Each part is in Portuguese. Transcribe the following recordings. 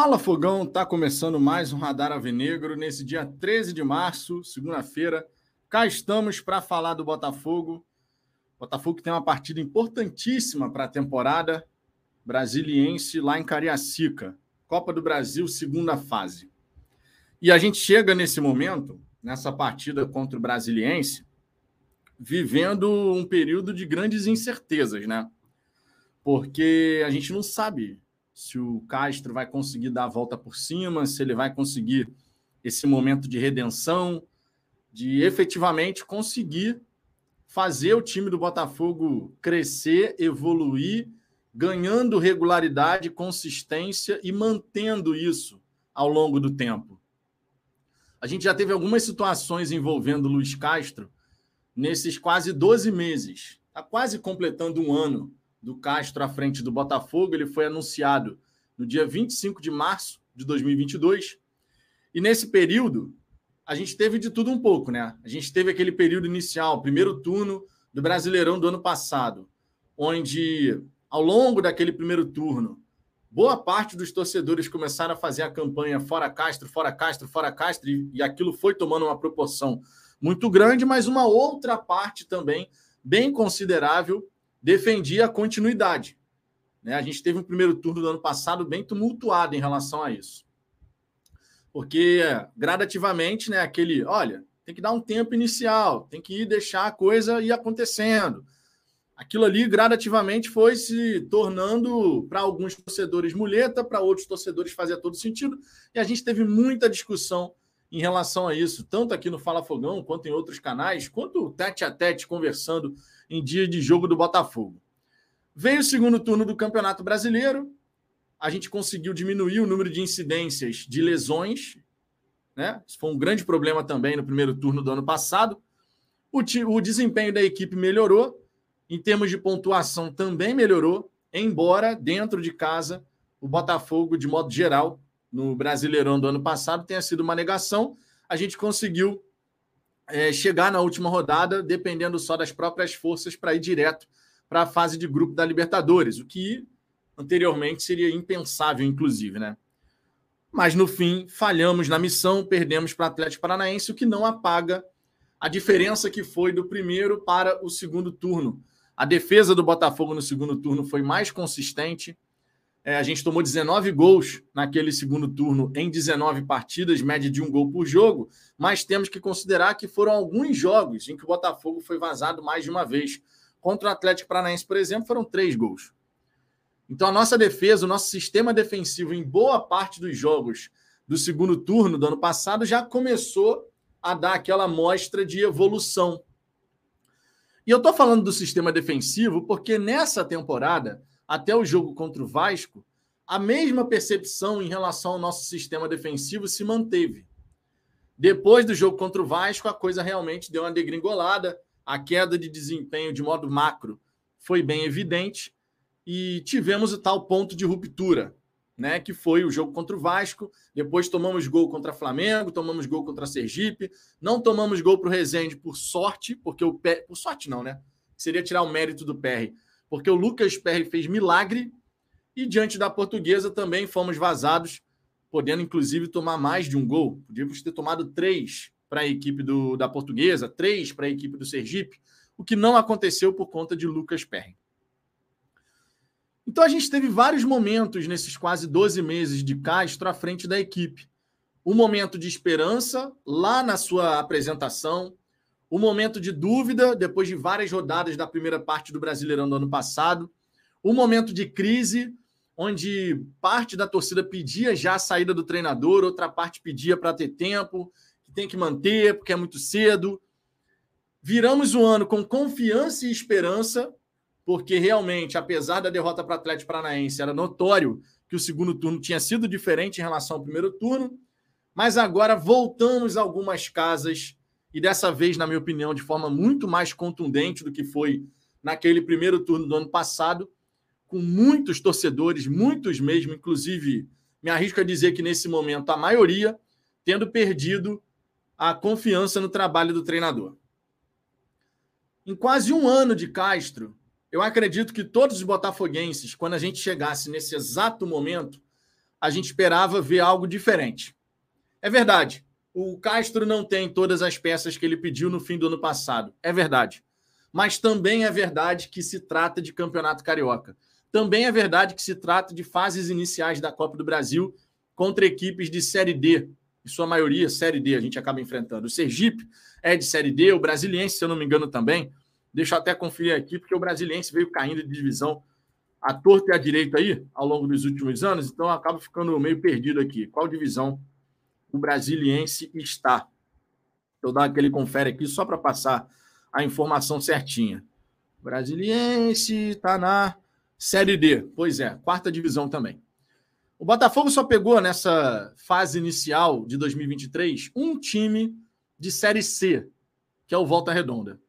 Fala Fogão, tá começando mais um Radar Avenegro nesse dia 13 de março, segunda-feira. Cá estamos para falar do Botafogo. Botafogo tem uma partida importantíssima para a temporada brasiliense lá em Cariacica, Copa do Brasil, segunda fase. E a gente chega nesse momento, nessa partida contra o Brasiliense, vivendo um período de grandes incertezas, né? Porque a gente não sabe se o Castro vai conseguir dar a volta por cima, se ele vai conseguir esse momento de redenção, de efetivamente conseguir fazer o time do Botafogo crescer, evoluir, ganhando regularidade, consistência e mantendo isso ao longo do tempo. A gente já teve algumas situações envolvendo o Luiz Castro nesses quase 12 meses. Está quase completando um ano do Castro à frente do Botafogo. Ele foi anunciado no dia 25 de março de 2022. E nesse período, a gente teve de tudo um pouco, né? A gente teve aquele período inicial, primeiro turno do Brasileirão do ano passado, onde, ao longo daquele primeiro turno, boa parte dos torcedores começaram a fazer a campanha fora Castro, fora Castro, fora Castro, e, e aquilo foi tomando uma proporção muito grande, mas uma outra parte também, bem considerável, defendia a continuidade. Né? A gente teve um primeiro turno do ano passado bem tumultuado em relação a isso. Porque gradativamente, né, aquele, olha, tem que dar um tempo inicial, tem que ir deixar a coisa ir acontecendo. Aquilo ali gradativamente foi se tornando para alguns torcedores muleta, para outros torcedores fazia todo sentido, e a gente teve muita discussão em relação a isso, tanto aqui no Fala Fogão, quanto em outros canais, quanto tete a tete conversando em dia de jogo do Botafogo. Veio o segundo turno do Campeonato Brasileiro, a gente conseguiu diminuir o número de incidências de lesões, né? Isso foi um grande problema também no primeiro turno do ano passado. O, o desempenho da equipe melhorou, em termos de pontuação também melhorou, embora dentro de casa o Botafogo, de modo geral, no Brasileirão do ano passado, tenha sido uma negação. A gente conseguiu é, chegar na última rodada, dependendo só das próprias forças, para ir direto para a fase de grupo da Libertadores, o que anteriormente seria impensável, inclusive, né? Mas no fim, falhamos na missão, perdemos para o Atlético Paranaense, o que não apaga a diferença que foi do primeiro para o segundo turno. A defesa do Botafogo no segundo turno foi mais consistente, é, a gente tomou 19 gols naquele segundo turno em 19 partidas, média de um gol por jogo, mas temos que considerar que foram alguns jogos em que o Botafogo foi vazado mais de uma vez. Contra o Atlético Paranaense, por exemplo, foram três gols. Então, a nossa defesa, o nosso sistema defensivo, em boa parte dos jogos do segundo turno do ano passado, já começou a dar aquela mostra de evolução. E eu estou falando do sistema defensivo porque nessa temporada até o jogo contra o Vasco, a mesma percepção em relação ao nosso sistema defensivo se manteve. Depois do jogo contra o Vasco, a coisa realmente deu uma degringolada, a queda de desempenho de modo macro foi bem evidente e tivemos o tal ponto de ruptura, né, que foi o jogo contra o Vasco. Depois tomamos gol contra o Flamengo, tomamos gol contra Sergipe, não tomamos gol para o Rezende por sorte, porque o pé, por sorte não, né? Seria tirar o mérito do PR porque o Lucas Perry fez milagre e diante da portuguesa também fomos vazados, podendo inclusive tomar mais de um gol. Podíamos ter tomado três para a equipe do, da portuguesa, três para a equipe do Sergipe, o que não aconteceu por conta de Lucas Perry. Então a gente teve vários momentos nesses quase 12 meses de Castro à frente da equipe. Um momento de esperança lá na sua apresentação, o momento de dúvida, depois de várias rodadas da primeira parte do Brasileirão do ano passado, o momento de crise, onde parte da torcida pedia já a saída do treinador, outra parte pedia para ter tempo, que tem que manter, porque é muito cedo. Viramos o ano com confiança e esperança, porque realmente, apesar da derrota para o Atlético Paranaense, era notório que o segundo turno tinha sido diferente em relação ao primeiro turno, mas agora voltamos a algumas casas e dessa vez, na minha opinião, de forma muito mais contundente do que foi naquele primeiro turno do ano passado, com muitos torcedores, muitos mesmo, inclusive, me arrisco a dizer que nesse momento a maioria tendo perdido a confiança no trabalho do treinador. Em quase um ano de Castro, eu acredito que todos os botafoguenses, quando a gente chegasse nesse exato momento, a gente esperava ver algo diferente. É verdade. O Castro não tem todas as peças que ele pediu no fim do ano passado. É verdade. Mas também é verdade que se trata de campeonato carioca. Também é verdade que se trata de fases iniciais da Copa do Brasil contra equipes de Série D. Em sua maioria, Série D a gente acaba enfrentando. O Sergipe é de Série D, o Brasiliense, se eu não me engano, também. Deixa eu até conferir aqui, porque o Brasiliense veio caindo de divisão à torta e à direita aí, ao longo dos últimos anos, então eu acabo ficando meio perdido aqui. Qual divisão o Brasiliense está? Eu dar aquele confere aqui só para passar a informação certinha. Brasiliense está na Série D. Pois é, quarta divisão também. O Botafogo só pegou nessa fase inicial de 2023 um time de Série C, que é o Volta Redonda.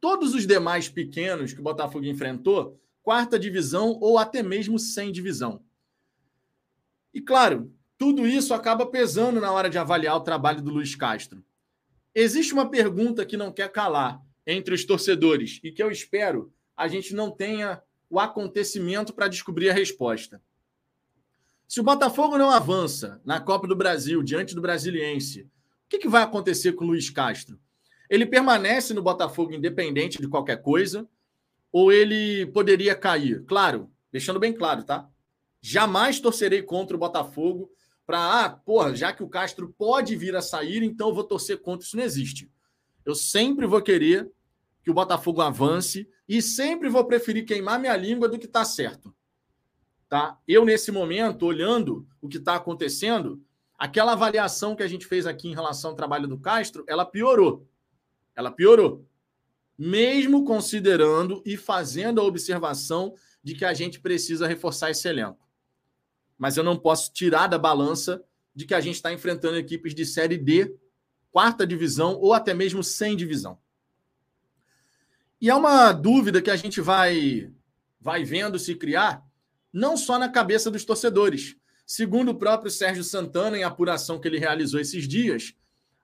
Todos os demais pequenos que o Botafogo enfrentou, quarta divisão ou até mesmo sem divisão. E claro, tudo isso acaba pesando na hora de avaliar o trabalho do Luiz Castro. Existe uma pergunta que não quer calar entre os torcedores e que eu espero a gente não tenha o acontecimento para descobrir a resposta. Se o Botafogo não avança na Copa do Brasil diante do Brasiliense, o que, que vai acontecer com o Luiz Castro? Ele permanece no Botafogo independente de qualquer coisa ou ele poderia cair? Claro, deixando bem claro, tá? Jamais torcerei contra o Botafogo para, ah, porra, já que o Castro pode vir a sair, então eu vou torcer contra. Isso não existe. Eu sempre vou querer que o Botafogo avance e sempre vou preferir queimar minha língua do que está certo. Tá? Eu, nesse momento, olhando o que está acontecendo, aquela avaliação que a gente fez aqui em relação ao trabalho do Castro, ela piorou. Ela piorou. Mesmo considerando e fazendo a observação de que a gente precisa reforçar esse elenco. Mas eu não posso tirar da balança de que a gente está enfrentando equipes de Série D, quarta divisão ou até mesmo sem divisão. E é uma dúvida que a gente vai, vai vendo se criar, não só na cabeça dos torcedores. Segundo o próprio Sérgio Santana, em apuração que ele realizou esses dias,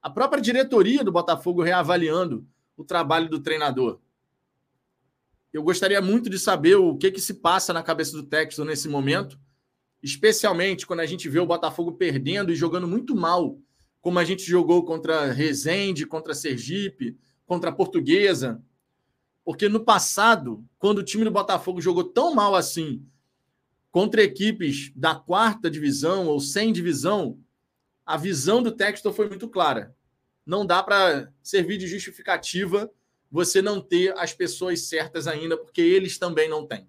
a própria diretoria do Botafogo reavaliando o trabalho do treinador. Eu gostaria muito de saber o que, que se passa na cabeça do Texton nesse momento, especialmente quando a gente vê o Botafogo perdendo e jogando muito mal, como a gente jogou contra Resende, contra Sergipe, contra Portuguesa. Porque no passado, quando o time do Botafogo jogou tão mal assim contra equipes da quarta divisão ou sem divisão, a visão do Textor foi muito clara. Não dá para servir de justificativa você não ter as pessoas certas ainda, porque eles também não têm.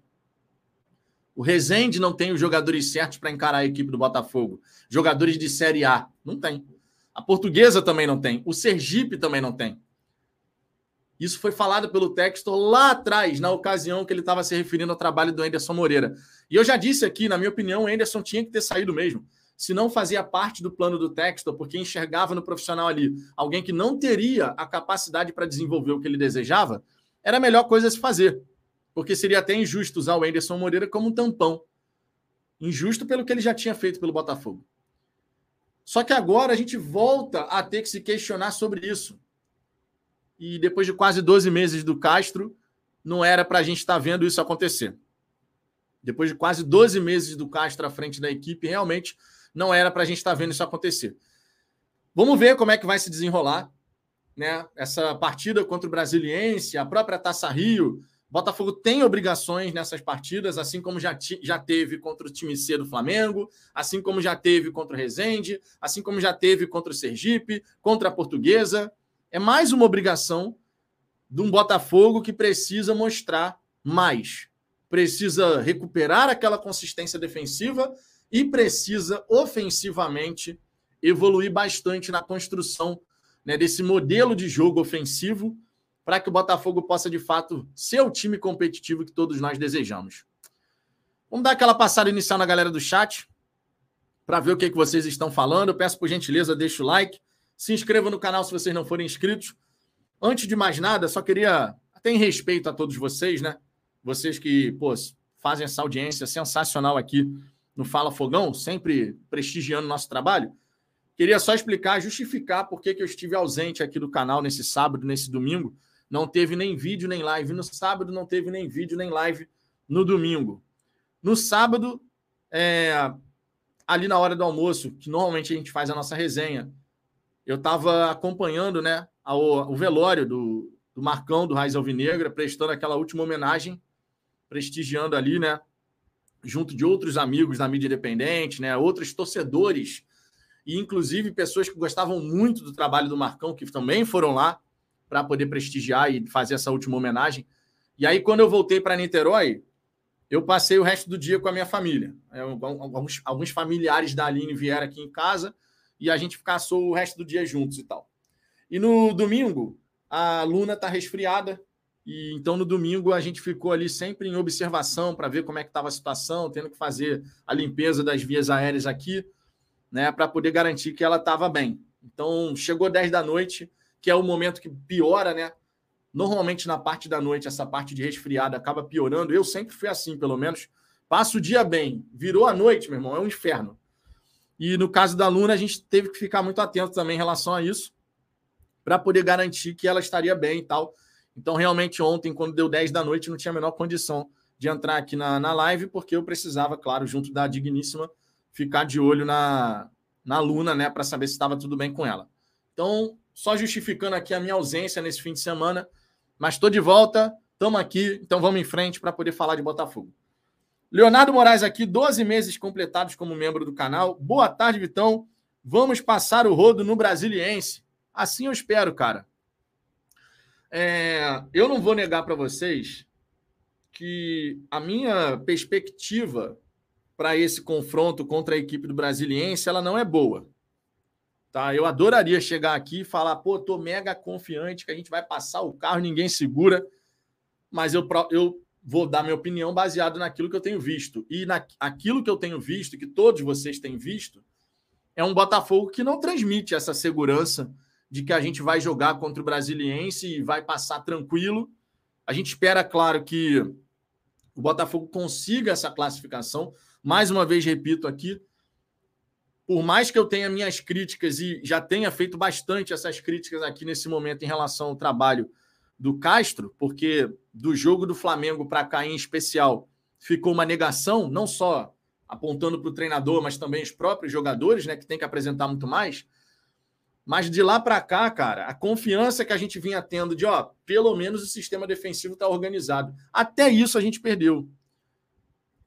O Rezende não tem os jogadores certos para encarar a equipe do Botafogo. Jogadores de Série A. Não tem. A Portuguesa também não tem. O Sergipe também não tem. Isso foi falado pelo Textor lá atrás, na ocasião que ele estava se referindo ao trabalho do Anderson Moreira. E eu já disse aqui, na minha opinião, o Anderson tinha que ter saído mesmo. Se não fazia parte do plano do Textor, porque enxergava no profissional ali alguém que não teria a capacidade para desenvolver o que ele desejava, era a melhor coisa a se fazer. Porque seria até injusto usar o Anderson Moreira como um tampão. Injusto pelo que ele já tinha feito pelo Botafogo. Só que agora a gente volta a ter que se questionar sobre isso e depois de quase 12 meses do Castro, não era para a gente estar tá vendo isso acontecer. Depois de quase 12 meses do Castro à frente da equipe, realmente não era para a gente estar tá vendo isso acontecer. Vamos ver como é que vai se desenrolar né? essa partida contra o Brasiliense, a própria Taça Rio. Botafogo tem obrigações nessas partidas, assim como já, já teve contra o time C do Flamengo, assim como já teve contra o Resende, assim como já teve contra o Sergipe, contra a Portuguesa. É mais uma obrigação de um Botafogo que precisa mostrar mais. Precisa recuperar aquela consistência defensiva e precisa ofensivamente evoluir bastante na construção né, desse modelo de jogo ofensivo para que o Botafogo possa, de fato, ser o time competitivo que todos nós desejamos. Vamos dar aquela passada inicial na galera do chat para ver o que, que vocês estão falando. Eu peço por gentileza, deixa o like. Se inscreva no canal se vocês não forem inscritos. Antes de mais nada, só queria, até em respeito a todos vocês, né? Vocês que, pô, fazem essa audiência sensacional aqui no Fala Fogão, sempre prestigiando nosso trabalho. Queria só explicar, justificar por que eu estive ausente aqui do canal nesse sábado, nesse domingo. Não teve nem vídeo nem live no sábado, não teve nem vídeo nem live no domingo. No sábado, é, ali na hora do almoço, que normalmente a gente faz a nossa resenha, eu estava acompanhando né, o velório do, do Marcão, do Raiz Alvinegra, prestando aquela última homenagem, prestigiando ali, né? Junto de outros amigos da mídia independente, né? Outros torcedores e inclusive pessoas que gostavam muito do trabalho do Marcão, que também foram lá para poder prestigiar e fazer essa última homenagem. E aí, quando eu voltei para Niterói, eu passei o resto do dia com a minha família. É, alguns, alguns familiares da Aline vieram aqui em casa e a gente passou o resto do dia juntos e tal. E no domingo, a Luna está resfriada, e então no domingo a gente ficou ali sempre em observação para ver como é que estava a situação, tendo que fazer a limpeza das vias aéreas aqui né, para poder garantir que ela estava bem. Então, chegou 10 da noite, que é o momento que piora, né? Normalmente na parte da noite, essa parte de resfriada acaba piorando. Eu sempre fui assim, pelo menos. Passo o dia bem, virou a noite, meu irmão, é um inferno. E no caso da Luna, a gente teve que ficar muito atento também em relação a isso, para poder garantir que ela estaria bem e tal. Então, realmente, ontem, quando deu 10 da noite, não tinha a menor condição de entrar aqui na, na live, porque eu precisava, claro, junto da Digníssima, ficar de olho na, na Luna, né, para saber se estava tudo bem com ela. Então, só justificando aqui a minha ausência nesse fim de semana, mas estou de volta, estamos aqui, então vamos em frente para poder falar de Botafogo. Leonardo Moraes aqui, 12 meses completados como membro do canal. Boa tarde, Vitão. Vamos passar o rodo no Brasiliense. Assim eu espero, cara. É, eu não vou negar para vocês que a minha perspectiva para esse confronto contra a equipe do Brasiliense, ela não é boa. Tá? Eu adoraria chegar aqui e falar, pô, tô mega confiante que a gente vai passar o carro, ninguém segura. Mas eu, eu vou dar minha opinião baseado naquilo que eu tenho visto. E na, aquilo que eu tenho visto, que todos vocês têm visto, é um Botafogo que não transmite essa segurança de que a gente vai jogar contra o Brasiliense e vai passar tranquilo. A gente espera, claro, que o Botafogo consiga essa classificação. Mais uma vez, repito aqui, por mais que eu tenha minhas críticas e já tenha feito bastante essas críticas aqui nesse momento em relação ao trabalho do Castro, porque do jogo do Flamengo para cá em especial ficou uma negação, não só apontando para o treinador, mas também os próprios jogadores, né, que tem que apresentar muito mais. Mas de lá para cá, cara, a confiança que a gente vinha tendo de, ó, pelo menos o sistema defensivo está organizado. Até isso a gente perdeu.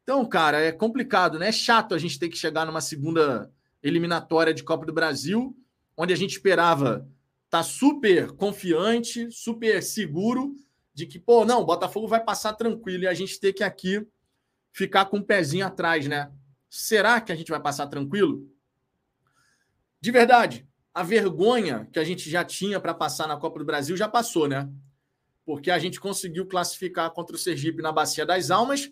Então, cara, é complicado, né? É chato a gente ter que chegar numa segunda eliminatória de Copa do Brasil, onde a gente esperava estar tá super confiante, super seguro de que, pô, não, o Botafogo vai passar tranquilo e a gente ter que aqui ficar com o um pezinho atrás, né? Será que a gente vai passar tranquilo? De verdade, a vergonha que a gente já tinha para passar na Copa do Brasil já passou, né? Porque a gente conseguiu classificar contra o Sergipe na Bacia das Almas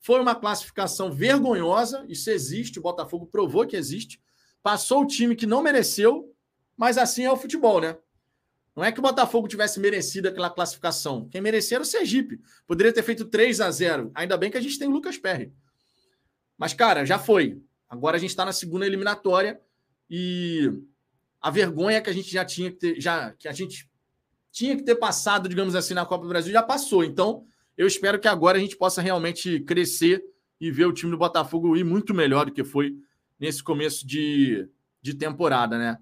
foi uma classificação vergonhosa, isso existe, o Botafogo provou que existe. Passou o time que não mereceu, mas assim é o futebol, né? Não é que o Botafogo tivesse merecido aquela classificação. Quem merecia era o Sergipe. Poderia ter feito 3 a 0 Ainda bem que a gente tem o Lucas Perry. Mas, cara, já foi. Agora a gente está na segunda eliminatória e a vergonha que a gente já tinha que ter, já, que a gente tinha que ter passado, digamos assim, na Copa do Brasil já passou. Então, eu espero que agora a gente possa realmente crescer e ver o time do Botafogo ir muito melhor do que foi nesse começo de, de temporada, né?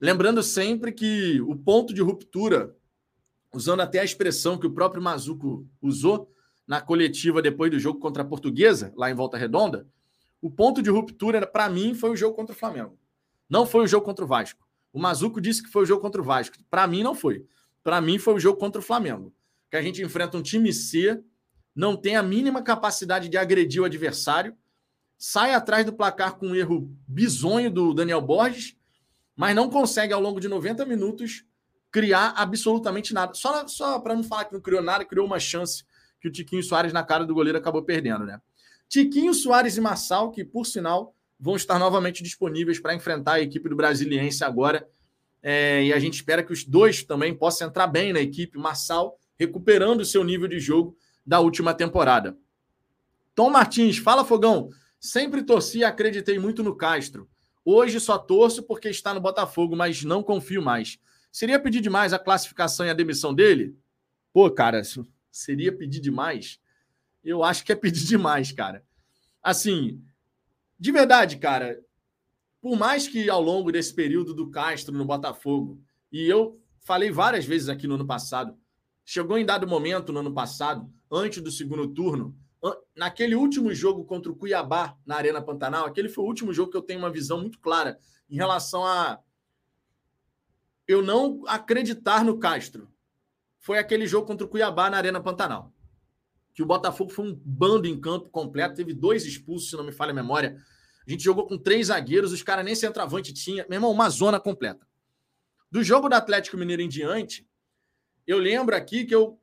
Lembrando sempre que o ponto de ruptura, usando até a expressão que o próprio Mazuco usou na coletiva depois do jogo contra a Portuguesa, lá em Volta Redonda, o ponto de ruptura, para mim, foi o jogo contra o Flamengo. Não foi o jogo contra o Vasco. O Mazuco disse que foi o jogo contra o Vasco. Para mim, não foi. Para mim, foi o jogo contra o Flamengo que a gente enfrenta um time C, não tem a mínima capacidade de agredir o adversário, sai atrás do placar com um erro bizonho do Daniel Borges, mas não consegue ao longo de 90 minutos criar absolutamente nada. Só, só para não falar que não criou nada, criou uma chance que o Tiquinho Soares na cara do goleiro acabou perdendo, né? Tiquinho Soares e Marçal, que por sinal vão estar novamente disponíveis para enfrentar a equipe do Brasiliense agora. É, e a gente espera que os dois também possam entrar bem na equipe. Marçal recuperando o seu nível de jogo da última temporada. Tom Martins, fala Fogão. Sempre torci e acreditei muito no Castro. Hoje só torço porque está no Botafogo, mas não confio mais. Seria pedir demais a classificação e a demissão dele? Pô, cara, seria pedir demais? Eu acho que é pedir demais, cara. Assim, de verdade, cara, por mais que ao longo desse período do Castro no Botafogo, e eu falei várias vezes aqui no ano passado, chegou em dado momento no ano passado, antes do segundo turno, naquele último jogo contra o Cuiabá na Arena Pantanal, aquele foi o último jogo que eu tenho uma visão muito clara em relação a eu não acreditar no Castro. Foi aquele jogo contra o Cuiabá na Arena Pantanal. Que o Botafogo foi um bando em campo completo, teve dois expulsos, se não me falha a memória. A gente jogou com três zagueiros, os caras nem centroavante tinha. Meu irmão, uma zona completa. Do jogo do Atlético Mineiro em diante, eu lembro aqui que eu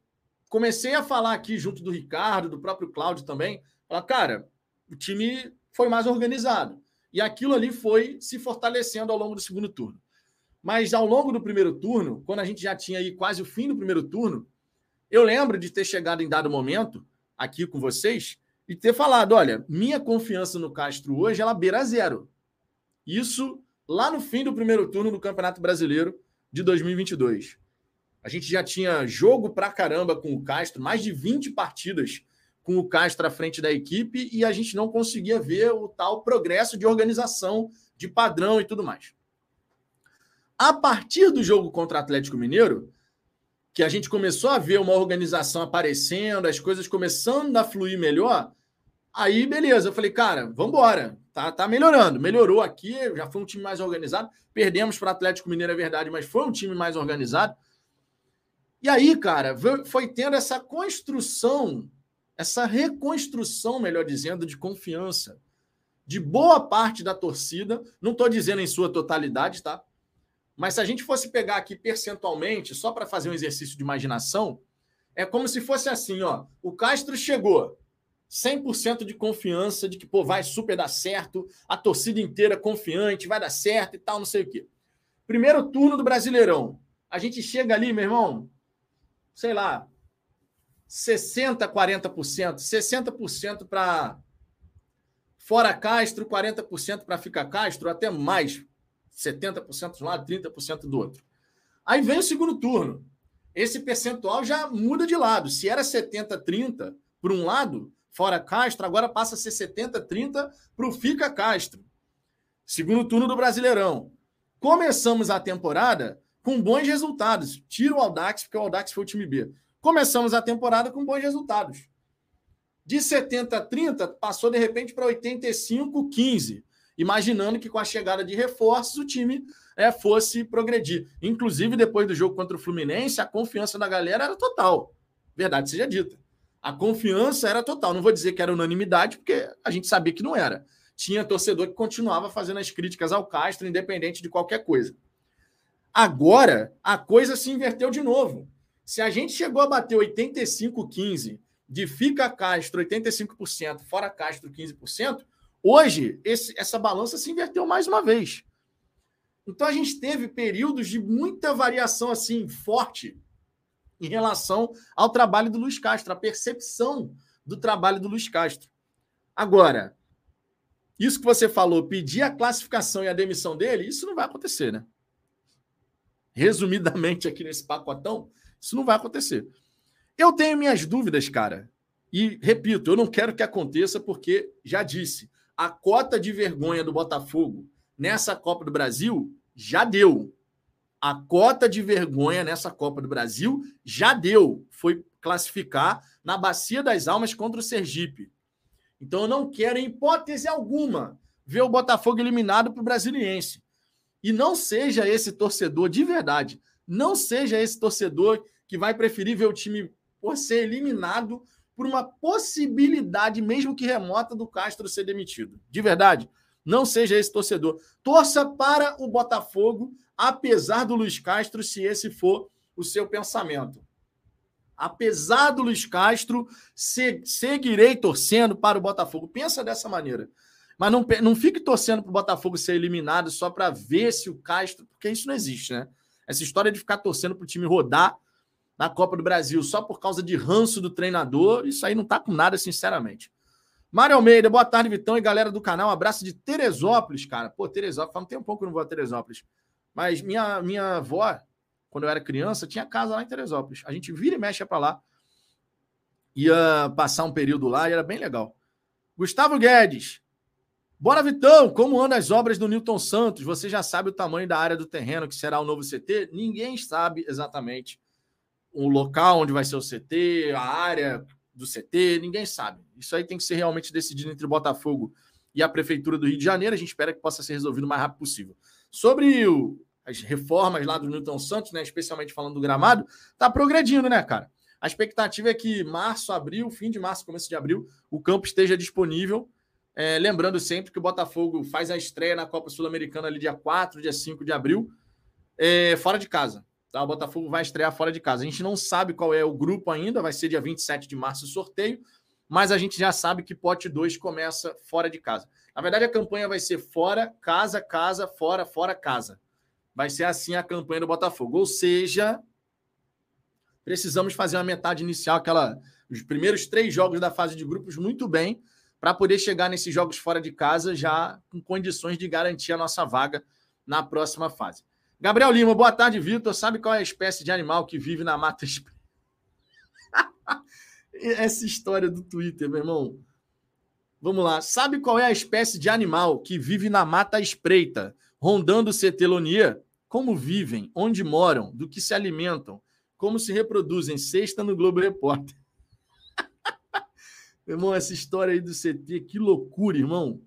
comecei a falar aqui junto do Ricardo, do próprio Cláudio também, falar, cara, o time foi mais organizado. E aquilo ali foi se fortalecendo ao longo do segundo turno. Mas ao longo do primeiro turno, quando a gente já tinha aí quase o fim do primeiro turno, eu lembro de ter chegado em dado momento aqui com vocês e ter falado: olha, minha confiança no Castro hoje ela beira zero. Isso lá no fim do primeiro turno do Campeonato Brasileiro de 2022. A gente já tinha jogo pra caramba com o Castro, mais de 20 partidas com o Castro à frente da equipe e a gente não conseguia ver o tal progresso de organização, de padrão e tudo mais. A partir do jogo contra o Atlético Mineiro, que a gente começou a ver uma organização aparecendo, as coisas começando a fluir melhor, aí beleza, eu falei, cara, vamos embora. Tá, tá melhorando, melhorou aqui, já foi um time mais organizado. Perdemos para o Atlético Mineiro, é verdade, mas foi um time mais organizado. E aí, cara, foi tendo essa construção, essa reconstrução, melhor dizendo, de confiança de boa parte da torcida. Não estou dizendo em sua totalidade, tá? Mas se a gente fosse pegar aqui percentualmente, só para fazer um exercício de imaginação, é como se fosse assim, ó. O Castro chegou 100% de confiança de que, pô, vai super dar certo, a torcida inteira confiante, vai dar certo e tal, não sei o quê. Primeiro turno do Brasileirão. A gente chega ali, meu irmão, sei lá, 60%, 40%, 60% para fora Castro, 40% para ficar Castro, até mais, 70% de um lado, 30% do outro. Aí vem o segundo turno. Esse percentual já muda de lado. Se era 70, 30 por um lado, fora Castro, agora passa a ser 70, 30 para o Fica Castro. Segundo turno do Brasileirão. Começamos a temporada com bons resultados. Tira o Aldax, porque o Aldax foi o time B. Começamos a temporada com bons resultados. De 70 a 30, passou de repente para 85 15, imaginando que com a chegada de reforços o time é, fosse progredir. Inclusive, depois do jogo contra o Fluminense, a confiança da galera era total. Verdade seja dita. A confiança era total. Não vou dizer que era unanimidade, porque a gente sabia que não era. Tinha torcedor que continuava fazendo as críticas ao Castro, independente de qualquer coisa. Agora, a coisa se inverteu de novo. Se a gente chegou a bater 85-15, de fica Castro 85%, fora Castro 15%, hoje esse, essa balança se inverteu mais uma vez. Então a gente teve períodos de muita variação assim forte em relação ao trabalho do Luiz Castro, a percepção do trabalho do Luiz Castro. Agora, isso que você falou, pedir a classificação e a demissão dele, isso não vai acontecer, né? Resumidamente aqui nesse pacotão, isso não vai acontecer. Eu tenho minhas dúvidas, cara. E, repito, eu não quero que aconteça porque, já disse, a cota de vergonha do Botafogo nessa Copa do Brasil já deu. A cota de vergonha nessa Copa do Brasil já deu. Foi classificar na Bacia das Almas contra o Sergipe. Então eu não quero, em hipótese alguma, ver o Botafogo eliminado para o Brasiliense. E não seja esse torcedor de verdade. Não seja esse torcedor que vai preferir ver o time por ser eliminado por uma possibilidade, mesmo que remota, do Castro ser demitido. De verdade. Não seja esse torcedor. Torça para o Botafogo, apesar do Luiz Castro, se esse for o seu pensamento. Apesar do Luiz Castro, seguirei torcendo para o Botafogo. Pensa dessa maneira. Mas não, não fique torcendo para o Botafogo ser eliminado só para ver se o Castro. Porque isso não existe, né? Essa história de ficar torcendo para o time rodar na Copa do Brasil só por causa de ranço do treinador, isso aí não tá com nada, sinceramente. Mário Almeida, boa tarde, Vitão e galera do canal. Abraço de Teresópolis, cara. Pô, Teresópolis, faz um tempo que eu não vou a Teresópolis. Mas minha, minha avó, quando eu era criança, tinha casa lá em Teresópolis. A gente vira e mexe para lá. Ia passar um período lá e era bem legal. Gustavo Guedes, Bora, Vitão! Como andam as obras do Newton Santos? Você já sabe o tamanho da área do terreno que será o novo CT? Ninguém sabe exatamente o local onde vai ser o CT, a área do CT, ninguém sabe. Isso aí tem que ser realmente decidido entre o Botafogo e a Prefeitura do Rio de Janeiro. A gente espera que possa ser resolvido o mais rápido possível. Sobre o, as reformas lá do Newton Santos, né, especialmente falando do gramado, tá progredindo, né, cara? A expectativa é que março, abril, fim de março, começo de abril, o campo esteja disponível. É, lembrando sempre que o Botafogo faz a estreia na Copa Sul-Americana ali dia 4, dia 5 de abril, é, fora de casa. Tá? O Botafogo vai estrear fora de casa. A gente não sabe qual é o grupo ainda, vai ser dia 27 de março o sorteio, mas a gente já sabe que pote 2 começa fora de casa. Na verdade, a campanha vai ser fora, casa, casa, fora, fora, casa. Vai ser assim a campanha do Botafogo. Ou seja, precisamos fazer uma metade inicial, aquela os primeiros três jogos da fase de grupos muito bem, para poder chegar nesses jogos fora de casa já com condições de garantir a nossa vaga na próxima fase. Gabriel Lima, boa tarde, Vitor. Sabe qual é a espécie de animal que vive na mata? Essa história do Twitter, meu irmão. Vamos lá. Sabe qual é a espécie de animal que vive na mata espreita, rondando Cetelonia? Como vivem, onde moram, do que se alimentam, como se reproduzem? Sexta no Globo Repórter. Meu irmão, essa história aí do CT, que loucura, irmão.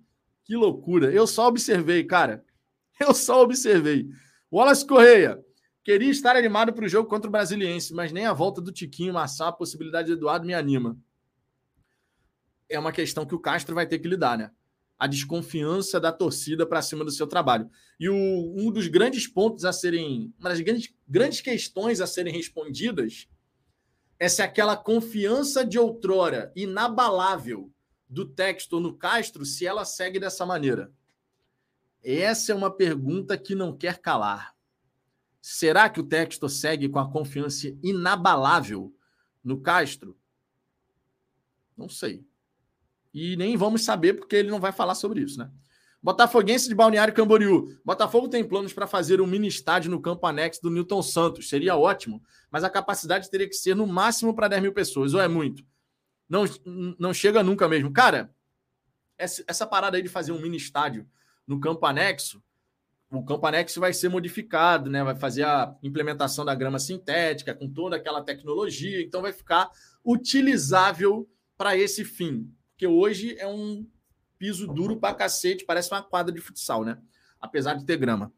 Que loucura. Eu só observei, cara. Eu só observei. Wallace Correia. Queria estar animado para o jogo contra o Brasiliense, mas nem a volta do Tiquinho Massá, a possibilidade de Eduardo me anima. É uma questão que o Castro vai ter que lidar, né? A desconfiança da torcida para cima do seu trabalho. E o, um dos grandes pontos a serem. Uma das grandes, grandes questões a serem respondidas é se aquela confiança de outrora inabalável do texto no Castro, se ela segue dessa maneira. Essa é uma pergunta que não quer calar. Será que o texto segue com a confiança inabalável no Castro? Não sei. E nem vamos saber porque ele não vai falar sobre isso, né? Botafoguense de Balneário Camboriú. Botafogo tem planos para fazer um mini estádio no campo anexo do Newton Santos. Seria ótimo, mas a capacidade teria que ser no máximo para 10 mil pessoas, ou é muito? Não, não chega nunca mesmo. Cara, essa, essa parada aí de fazer um mini estádio no campo anexo, o campo anexo vai ser modificado, né? Vai fazer a implementação da grama sintética com toda aquela tecnologia, então vai ficar utilizável para esse fim. Porque hoje é um piso duro para cacete, parece uma quadra de futsal, né? Apesar de ter grama.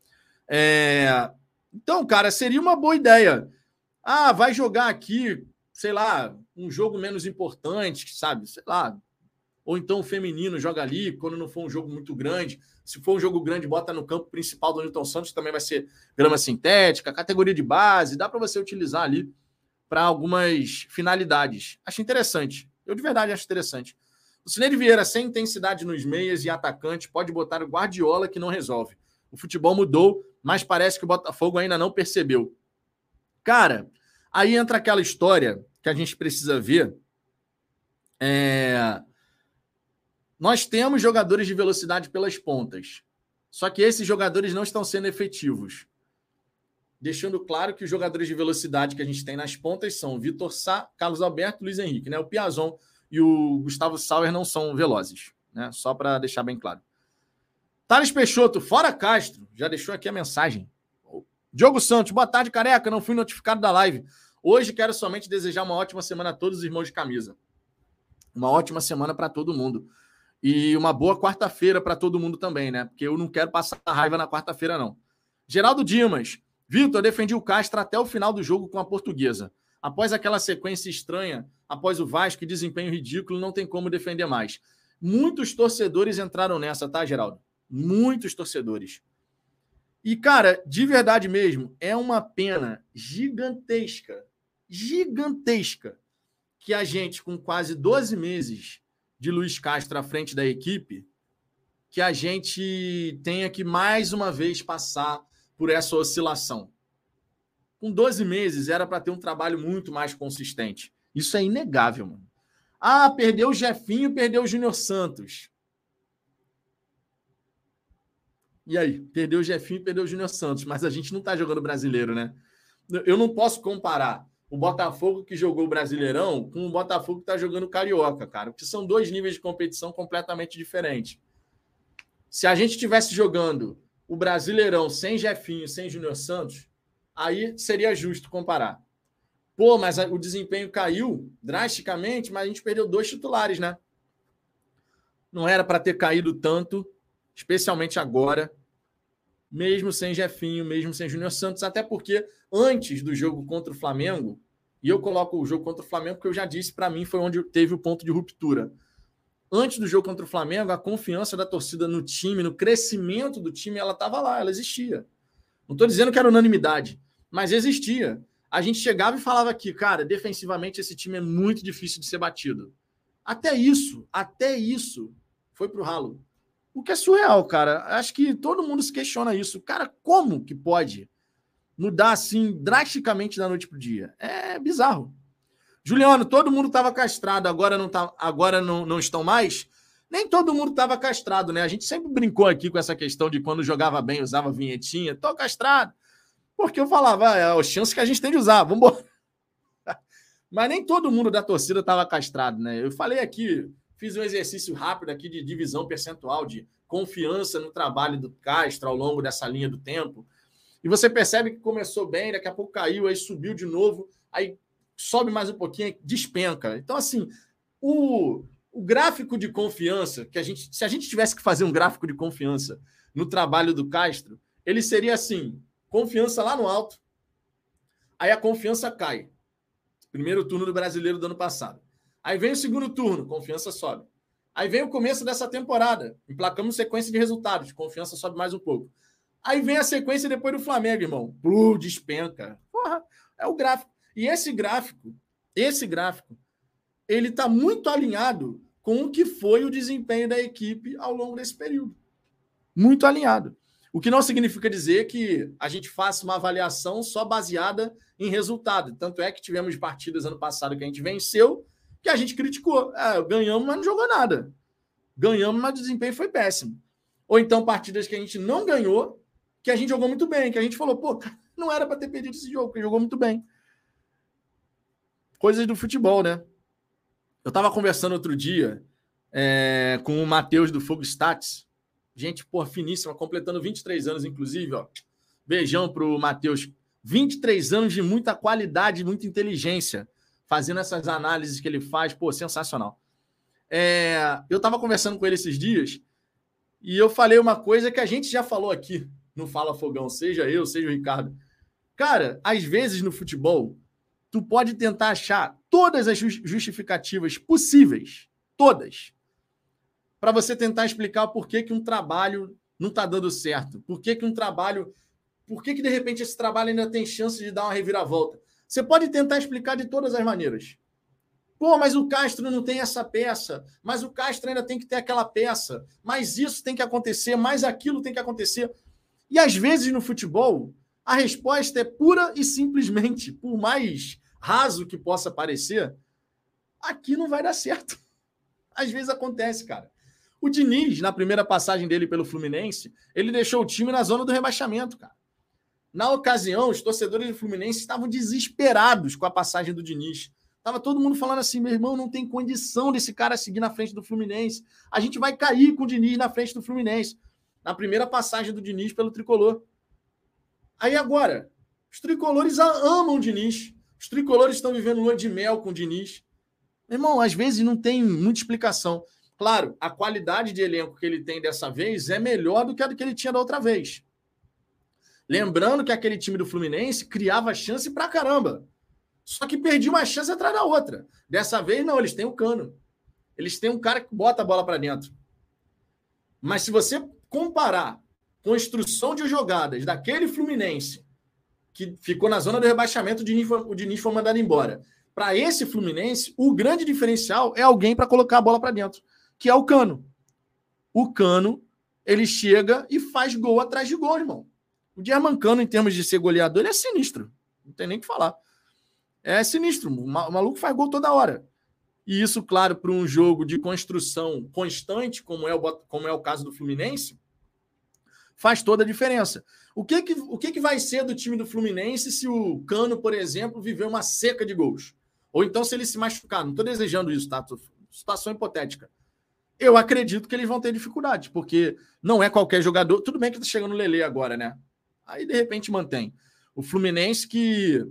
É... Então, cara, seria uma boa ideia. Ah, vai jogar aqui, sei lá, um jogo menos importante, sabe? Sei lá, ou então o feminino joga ali, quando não for um jogo muito grande. Se for um jogo grande, bota no campo principal do Newton Santos, também vai ser grama sintética, categoria de base, dá para você utilizar ali para algumas finalidades. Acho interessante. Eu de verdade acho interessante. Cineiro Vieira, sem intensidade nos meias e atacante, pode botar o Guardiola que não resolve. O futebol mudou, mas parece que o Botafogo ainda não percebeu. Cara, aí entra aquela história que a gente precisa ver. É nós temos jogadores de velocidade pelas pontas. Só que esses jogadores não estão sendo efetivos. Deixando claro que os jogadores de velocidade que a gente tem nas pontas são Vitor Sá, Carlos Alberto, Luiz Henrique, né? O Piazon e o Gustavo Sauer não são velozes, né? Só para deixar bem claro. Thales Peixoto, fora Castro, já deixou aqui a mensagem. Diogo Santos, boa tarde, careca. Não fui notificado da live. Hoje quero somente desejar uma ótima semana a todos os irmãos de camisa. Uma ótima semana para todo mundo. E uma boa quarta-feira para todo mundo também, né? Porque eu não quero passar raiva na quarta-feira, não. Geraldo Dimas. Vitor, defendi o Castro até o final do jogo com a portuguesa. Após aquela sequência estranha, após o Vasco, desempenho ridículo, não tem como defender mais. Muitos torcedores entraram nessa, tá, Geraldo? Muitos torcedores. E, cara, de verdade mesmo, é uma pena gigantesca, gigantesca, que a gente, com quase 12 meses de Luiz Castro à frente da equipe, que a gente tenha que mais uma vez passar por essa oscilação. Com 12 meses era para ter um trabalho muito mais consistente. Isso é inegável, mano. Ah, perdeu o Jefinho, perdeu o Júnior Santos. E aí? Perdeu o Jefinho, perdeu o Júnior Santos, mas a gente não está jogando brasileiro, né? Eu não posso comparar o Botafogo que jogou o Brasileirão com o Botafogo que está jogando Carioca, cara. Porque são dois níveis de competição completamente diferentes. Se a gente estivesse jogando o Brasileirão sem Jefinho, sem Júnior Santos, aí seria justo comparar. Pô, mas o desempenho caiu drasticamente, mas a gente perdeu dois titulares, né? Não era para ter caído tanto, especialmente agora, mesmo sem Jefinho, mesmo sem Júnior Santos, até porque antes do jogo contra o Flamengo, e eu coloco o jogo contra o Flamengo porque eu já disse, para mim foi onde teve o ponto de ruptura. Antes do jogo contra o Flamengo, a confiança da torcida no time, no crescimento do time, ela estava lá, ela existia. Não estou dizendo que era unanimidade, mas existia. A gente chegava e falava aqui, cara, defensivamente esse time é muito difícil de ser batido. Até isso, até isso foi pro ralo. O que é surreal, cara. Acho que todo mundo se questiona isso. Cara, como que pode mudar assim drasticamente da noite pro dia? É bizarro. Juliano, todo mundo estava castrado, agora não tá, agora não, não estão mais? Nem todo mundo estava castrado, né? A gente sempre brincou aqui com essa questão de quando jogava bem, usava vinhetinha, tô castrado. Porque eu falava, ah, é a chance que a gente tem de usar, vamos embora. Mas nem todo mundo da torcida estava castrado, né? Eu falei aqui, fiz um exercício rápido aqui de divisão percentual, de confiança no trabalho do Castro ao longo dessa linha do tempo. E você percebe que começou bem, daqui a pouco caiu, aí subiu de novo, aí sobe mais um pouquinho, despenca. Então, assim, o, o gráfico de confiança, que a gente, se a gente tivesse que fazer um gráfico de confiança no trabalho do Castro, ele seria assim: Confiança lá no alto. Aí a confiança cai. Primeiro turno do brasileiro do ano passado. Aí vem o segundo turno, confiança sobe. Aí vem o começo dessa temporada. Emplacamos sequência de resultados, confiança sobe mais um pouco. Aí vem a sequência depois do Flamengo, irmão. Plum, despenca. Porra, é o gráfico. E esse gráfico, esse gráfico, ele está muito alinhado com o que foi o desempenho da equipe ao longo desse período. Muito alinhado. O que não significa dizer que a gente faça uma avaliação só baseada em resultado. Tanto é que tivemos partidas ano passado que a gente venceu, que a gente criticou. É, ganhamos, mas não jogou nada. Ganhamos, mas o desempenho foi péssimo. Ou então partidas que a gente não ganhou, que a gente jogou muito bem, que a gente falou, pô, não era para ter perdido esse jogo, porque jogou muito bem. Coisas do futebol, né? Eu estava conversando outro dia é, com o Matheus do Fogo Stats, Gente, por finíssima, completando 23 anos, inclusive, ó. Beijão pro Matheus. 23 anos de muita qualidade, muita inteligência, fazendo essas análises que ele faz, pô, sensacional. É, eu estava conversando com ele esses dias e eu falei uma coisa que a gente já falou aqui no Fala Fogão, seja eu, seja o Ricardo. Cara, às vezes no futebol, tu pode tentar achar todas as justificativas possíveis, todas, para você tentar explicar por que, que um trabalho não está dando certo. Por que, que um trabalho. Por que, que, de repente, esse trabalho ainda tem chance de dar uma reviravolta? Você pode tentar explicar de todas as maneiras. Pô, mas o Castro não tem essa peça, mas o Castro ainda tem que ter aquela peça, mas isso tem que acontecer, mais aquilo tem que acontecer. E às vezes no futebol, a resposta é pura e simplesmente, por mais raso que possa parecer, aqui não vai dar certo. Às vezes acontece, cara. O Diniz, na primeira passagem dele pelo Fluminense, ele deixou o time na zona do rebaixamento, cara. Na ocasião, os torcedores do Fluminense estavam desesperados com a passagem do Diniz. Tava todo mundo falando assim: meu irmão, não tem condição desse cara seguir na frente do Fluminense. A gente vai cair com o Diniz na frente do Fluminense. Na primeira passagem do Diniz pelo tricolor. Aí agora, os tricolores amam o Diniz. Os tricolores estão vivendo lua de mel com o Diniz. Meu irmão, às vezes não tem muita explicação. Claro, a qualidade de elenco que ele tem dessa vez é melhor do que a que ele tinha da outra vez. Lembrando que aquele time do Fluminense criava chance pra caramba. Só que perdia uma chance atrás da outra. Dessa vez, não, eles têm o cano. Eles têm um cara que bota a bola para dentro. Mas se você comparar construção de jogadas daquele Fluminense que ficou na zona do rebaixamento, o Diniz foi mandado embora. Para esse Fluminense, o grande diferencial é alguém para colocar a bola para dentro que é o Cano. O Cano, ele chega e faz gol atrás de gol, irmão. O German Cano, em termos de ser goleador, ele é sinistro. Não tem nem o que falar. É sinistro. O maluco faz gol toda hora. E isso, claro, para um jogo de construção constante, como é, o, como é o caso do Fluminense, faz toda a diferença. O que, que, o que, que vai ser do time do Fluminense se o Cano, por exemplo, viver uma seca de gols? Ou então se ele se machucar? Não estou desejando isso, tá? Situação hipotética eu acredito que eles vão ter dificuldade, porque não é qualquer jogador. Tudo bem que está chegando o Lele agora, né? Aí de repente mantém. O Fluminense que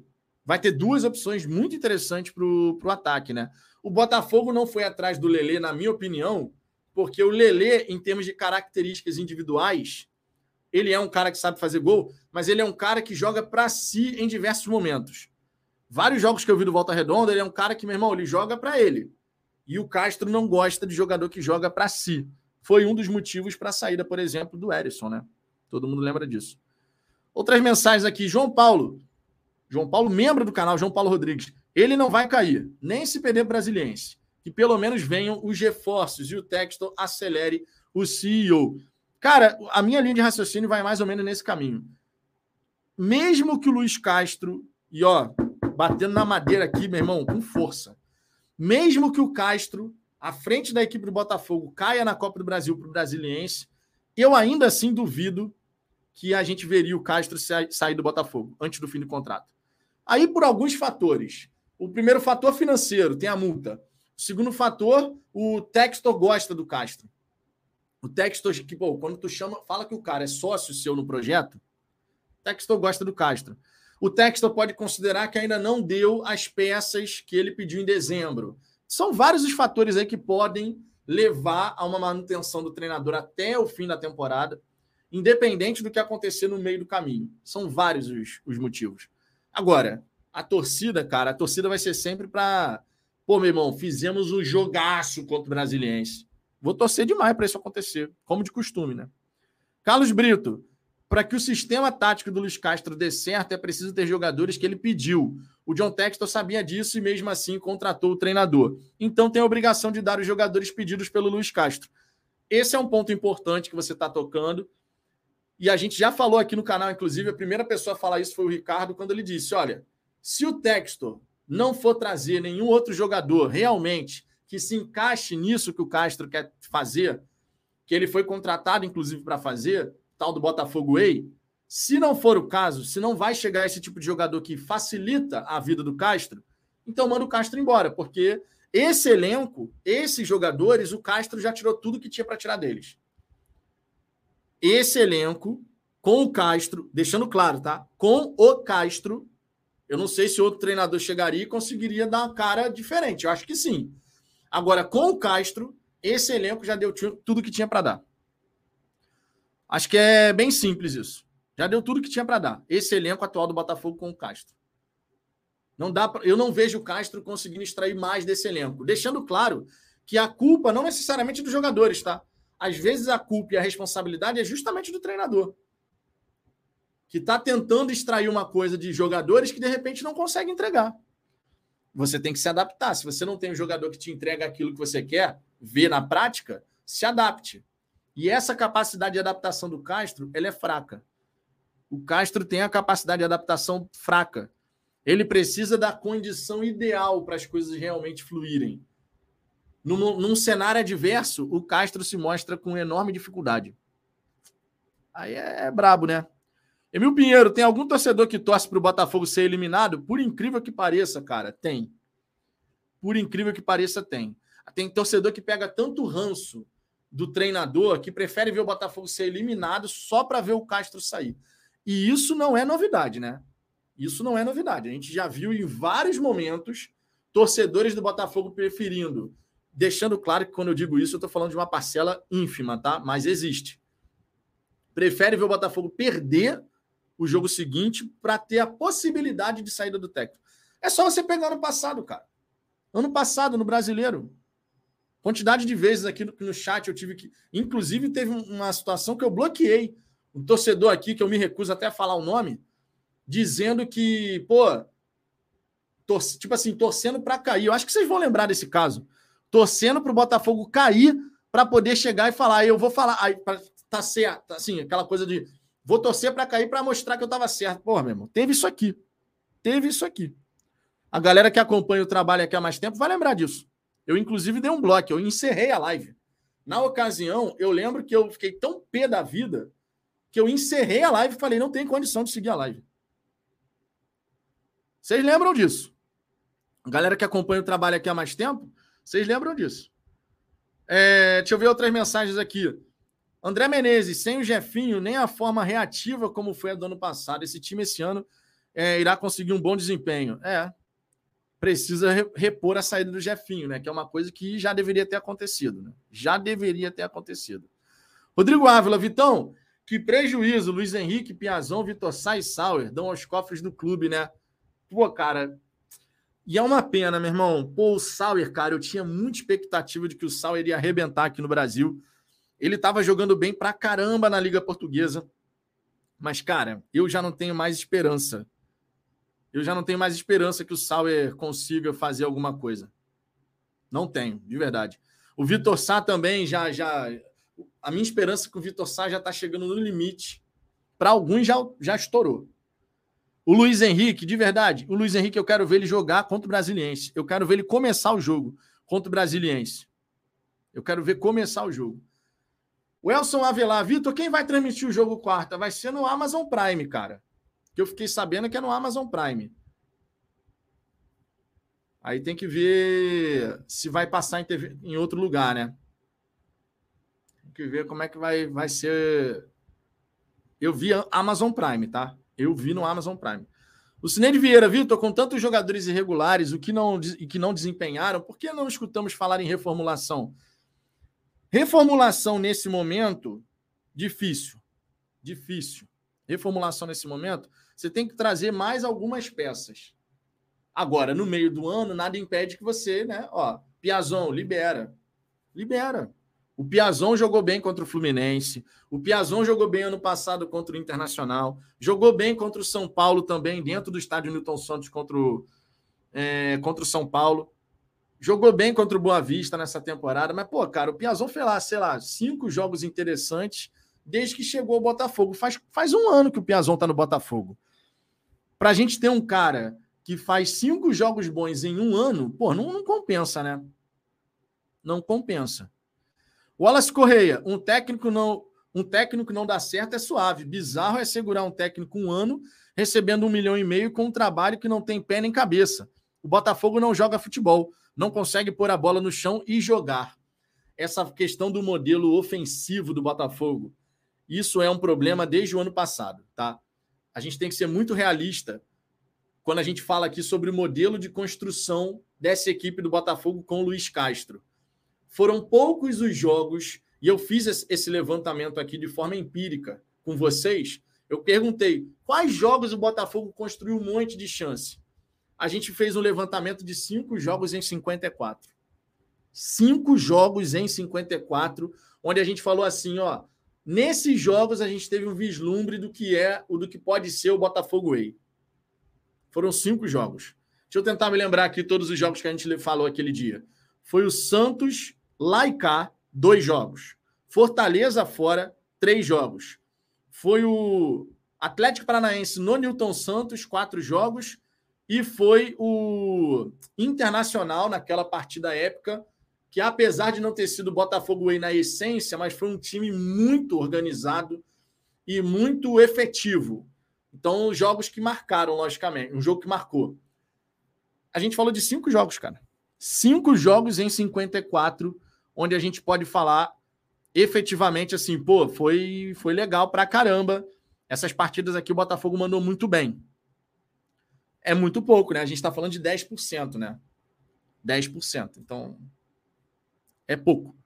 vai ter duas opções muito interessantes para o ataque, né? O Botafogo não foi atrás do Lele, na minha opinião, porque o Lele, em termos de características individuais, ele é um cara que sabe fazer gol, mas ele é um cara que joga para si em diversos momentos. Vários jogos que eu vi do Volta Redonda, ele é um cara que, meu irmão, ele joga para ele. E o Castro não gosta de jogador que joga para si. Foi um dos motivos para a saída, por exemplo, do Erisson, né? Todo mundo lembra disso. Outras mensagens aqui. João Paulo. João Paulo, membro do canal, João Paulo Rodrigues. Ele não vai cair, nem se perder brasiliense. Que pelo menos venham os reforços e o texto acelere o CEO. Cara, a minha linha de raciocínio vai mais ou menos nesse caminho. Mesmo que o Luiz Castro, e ó, batendo na madeira aqui, meu irmão, com força. Mesmo que o Castro, à frente da equipe do Botafogo, caia na Copa do Brasil para o Brasiliense, eu ainda assim duvido que a gente veria o Castro sair do Botafogo antes do fim do contrato. Aí, por alguns fatores. O primeiro fator financeiro, tem a multa. O segundo fator, o Textor gosta do Castro. O Textor, que, pô, quando tu chama, fala que o cara é sócio seu no projeto, o Textor gosta do Castro. O Textor pode considerar que ainda não deu as peças que ele pediu em dezembro. São vários os fatores aí que podem levar a uma manutenção do treinador até o fim da temporada, independente do que acontecer no meio do caminho. São vários os, os motivos. Agora, a torcida, cara, a torcida vai ser sempre para. Pô, meu irmão, fizemos um jogaço contra o Brasiliense. Vou torcer demais para isso acontecer, como de costume, né? Carlos Brito, para que o sistema tático do Luiz Castro dê certo, é preciso ter jogadores que ele pediu. O John Textor sabia disso e mesmo assim contratou o treinador. Então tem a obrigação de dar os jogadores pedidos pelo Luiz Castro. Esse é um ponto importante que você está tocando. E a gente já falou aqui no canal, inclusive, a primeira pessoa a falar isso foi o Ricardo, quando ele disse: olha, se o Textor não for trazer nenhum outro jogador realmente que se encaixe nisso que o Castro quer fazer, que ele foi contratado, inclusive, para fazer, tal do Botafogo Way, se não for o caso, se não vai chegar esse tipo de jogador que facilita a vida do Castro, então manda o Castro embora, porque esse elenco, esses jogadores, o Castro já tirou tudo que tinha para tirar deles esse elenco com o Castro, deixando claro, tá? Com o Castro, eu não sei se outro treinador chegaria e conseguiria dar uma cara diferente. Eu acho que sim. Agora, com o Castro, esse elenco já deu tudo que tinha para dar. Acho que é bem simples isso. Já deu tudo que tinha para dar. Esse elenco atual do Botafogo com o Castro. Não dá pra, eu não vejo o Castro conseguindo extrair mais desse elenco. Deixando claro que a culpa não necessariamente dos jogadores, tá? às vezes a culpa e a responsabilidade é justamente do treinador. Que está tentando extrair uma coisa de jogadores que de repente não consegue entregar. Você tem que se adaptar. Se você não tem um jogador que te entrega aquilo que você quer ver na prática, se adapte. E essa capacidade de adaptação do Castro, ela é fraca. O Castro tem a capacidade de adaptação fraca. Ele precisa da condição ideal para as coisas realmente fluírem. Num, num cenário adverso, o Castro se mostra com enorme dificuldade. Aí é, é brabo, né? Emil Pinheiro, tem algum torcedor que torce para o Botafogo ser eliminado? Por incrível que pareça, cara, tem. Por incrível que pareça, tem. Tem torcedor que pega tanto ranço do treinador que prefere ver o Botafogo ser eliminado só para ver o Castro sair. E isso não é novidade, né? Isso não é novidade. A gente já viu em vários momentos torcedores do Botafogo preferindo Deixando claro que quando eu digo isso, eu estou falando de uma parcela ínfima, tá? Mas existe. Prefere ver o Botafogo perder o jogo seguinte para ter a possibilidade de saída do técnico. É só você pegar no passado, cara. Ano passado, no brasileiro. Quantidade de vezes aqui no, no chat eu tive que. Inclusive, teve uma situação que eu bloqueei. Um torcedor aqui, que eu me recuso até a falar o nome, dizendo que, pô, torce, tipo assim, torcendo para cair. Eu acho que vocês vão lembrar desse caso torcendo para o Botafogo cair para poder chegar e falar, eu vou falar, aí tá certo, assim, aquela coisa de vou torcer para cair para mostrar que eu estava certo. Porra, meu irmão, teve isso aqui. Teve isso aqui. A galera que acompanha o trabalho aqui há mais tempo vai lembrar disso. Eu, inclusive, dei um bloco, eu encerrei a live. Na ocasião, eu lembro que eu fiquei tão pé da vida que eu encerrei a live e falei: não tem condição de seguir a live. Vocês lembram disso? A galera que acompanha o trabalho aqui há mais tempo vocês lembram disso? É, deixa eu ver outras mensagens aqui. André Menezes, sem o Jefinho, nem a forma reativa como foi a do ano passado. Esse time esse ano é, irá conseguir um bom desempenho. É, precisa repor a saída do Jefinho, né? Que é uma coisa que já deveria ter acontecido, né? Já deveria ter acontecido. Rodrigo Ávila, Vitão, que prejuízo Luiz Henrique, Piazão, Vitor Sá e Sauer dão aos cofres do clube, né? Pô, cara, e é uma pena, meu irmão. Pô, o Sauer, cara, eu tinha muita expectativa de que o Sauer iria arrebentar aqui no Brasil. Ele estava jogando bem pra caramba na Liga Portuguesa. Mas, cara, eu já não tenho mais esperança. Eu já não tenho mais esperança que o Sauer consiga fazer alguma coisa. Não tenho, de verdade. O Vitor Sá também já. já a minha esperança é que o Vitor Sá já está chegando no limite. Para alguns já, já estourou. O Luiz Henrique, de verdade, o Luiz Henrique eu quero ver ele jogar contra o Brasiliense. Eu quero ver ele começar o jogo contra o Brasiliense. Eu quero ver começar o jogo. O Elson Avelar, Vitor, quem vai transmitir o jogo quarta? Vai ser no Amazon Prime, cara. Que eu fiquei sabendo que é no Amazon Prime. Aí tem que ver se vai passar em, TV, em outro lugar, né? Tem que ver como é que vai, vai ser. Eu vi Amazon Prime, tá? Eu vi no Amazon Prime. O Cineide Vieira, Vitor, com tantos jogadores irregulares o que não, e que não desempenharam, por que não escutamos falar em reformulação? Reformulação nesse momento, difícil. Difícil. Reformulação nesse momento, você tem que trazer mais algumas peças. Agora, no meio do ano, nada impede que você, né? Ó, Piazon, libera. Libera. O Piazon jogou bem contra o Fluminense. O Piazon jogou bem ano passado contra o Internacional. Jogou bem contra o São Paulo também, dentro do estádio Newton Santos contra o, é, contra o São Paulo. Jogou bem contra o Boa Vista nessa temporada, mas, pô, cara, o Piazon fez lá, sei lá, cinco jogos interessantes desde que chegou ao Botafogo. Faz, faz um ano que o Piazon tá no Botafogo. Pra gente ter um cara que faz cinco jogos bons em um ano, pô, não, não compensa, né? Não compensa. Wallace Correia, um técnico não um técnico não dá certo é suave. Bizarro é segurar um técnico um ano recebendo um milhão e meio com um trabalho que não tem pé nem cabeça. O Botafogo não joga futebol não consegue pôr a bola no chão e jogar. Essa questão do modelo ofensivo do Botafogo, isso é um problema desde o ano passado, tá? A gente tem que ser muito realista quando a gente fala aqui sobre o modelo de construção dessa equipe do Botafogo com o Luiz Castro. Foram poucos os jogos, e eu fiz esse levantamento aqui de forma empírica com vocês. Eu perguntei quais jogos o Botafogo construiu um monte de chance a gente fez um levantamento de cinco jogos em 54. Cinco jogos em 54, onde a gente falou assim, ó, nesses jogos a gente teve um vislumbre do que é, o do que pode ser o Botafogo Way. Foram cinco jogos. Deixa eu tentar me lembrar aqui todos os jogos que a gente falou aquele dia. Foi o Santos, Laicá, dois jogos. Fortaleza fora, três jogos. Foi o Atlético Paranaense no Newton Santos, quatro jogos e foi o Internacional naquela partida épica, que apesar de não ter sido Botafogo Way na essência, mas foi um time muito organizado e muito efetivo. Então, jogos que marcaram, logicamente, um jogo que marcou. A gente falou de cinco jogos, cara. Cinco jogos em 54, onde a gente pode falar efetivamente assim, pô, foi, foi legal pra caramba. Essas partidas aqui o Botafogo mandou muito bem é muito pouco, né? A gente está falando de 10%, né? 10%. Então, é pouco.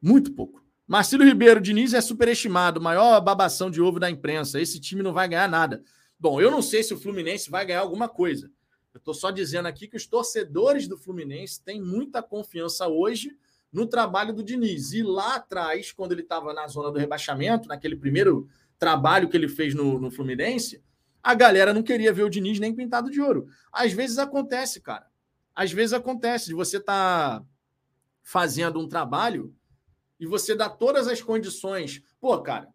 Muito pouco. Marcelo Ribeiro, Diniz é superestimado, maior babação de ovo da imprensa. Esse time não vai ganhar nada. Bom, eu não sei se o Fluminense vai ganhar alguma coisa. Eu estou só dizendo aqui que os torcedores do Fluminense têm muita confiança hoje no trabalho do Diniz. E lá atrás, quando ele estava na zona do rebaixamento, naquele primeiro trabalho que ele fez no, no Fluminense, a galera não queria ver o Diniz nem pintado de ouro. Às vezes acontece, cara. Às vezes acontece de você estar tá fazendo um trabalho e você dá todas as condições. Pô, cara,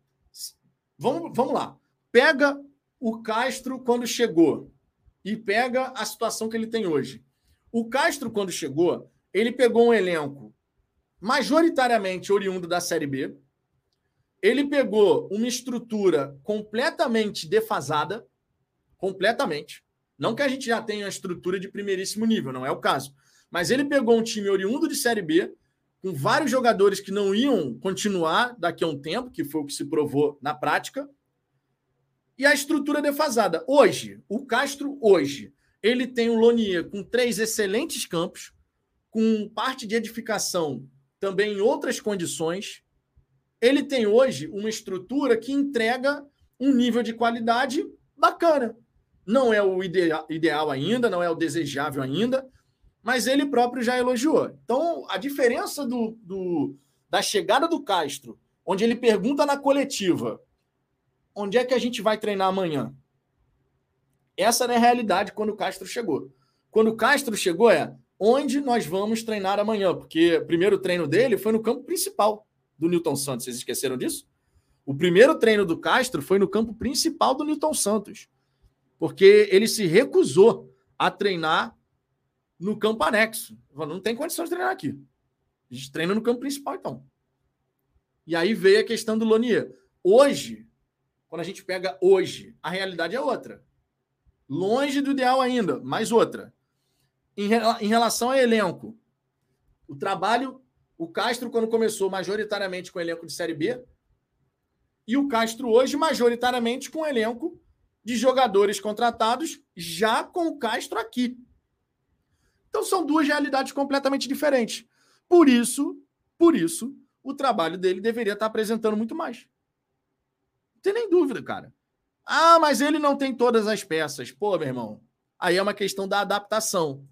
vamos, vamos lá. Pega o Castro quando chegou e pega a situação que ele tem hoje. O Castro, quando chegou, ele pegou um elenco majoritariamente oriundo da Série B. Ele pegou uma estrutura completamente defasada completamente. Não que a gente já tenha uma estrutura de primeiríssimo nível, não é o caso. Mas ele pegou um time oriundo de Série B, com vários jogadores que não iam continuar daqui a um tempo, que foi o que se provou na prática, e a estrutura defasada. Hoje, o Castro, hoje, ele tem o Lonier com três excelentes campos, com parte de edificação também em outras condições. Ele tem hoje uma estrutura que entrega um nível de qualidade bacana. Não é o ideal ainda, não é o desejável ainda, mas ele próprio já elogiou. Então, a diferença do, do, da chegada do Castro, onde ele pergunta na coletiva onde é que a gente vai treinar amanhã? Essa é a realidade quando o Castro chegou. Quando o Castro chegou, é onde nós vamos treinar amanhã, porque o primeiro treino dele foi no campo principal do Newton Santos. Vocês esqueceram disso? O primeiro treino do Castro foi no campo principal do Newton Santos, porque ele se recusou a treinar no campo anexo. Não tem condição de treinar aqui. A gente treina no campo principal, então. E aí veio a questão do Lonier. Hoje, quando a gente pega hoje, a realidade é outra. Longe do ideal ainda, mas outra. Em, em relação ao elenco, o trabalho, o Castro, quando começou majoritariamente com o elenco de Série B, e o Castro hoje, majoritariamente, com o elenco de jogadores contratados, já com o Castro aqui. Então são duas realidades completamente diferentes. Por isso, por isso, o trabalho dele deveria estar apresentando muito mais. Não tem nem dúvida, cara. Ah, mas ele não tem todas as peças. Pô, meu irmão, aí é uma questão da adaptação.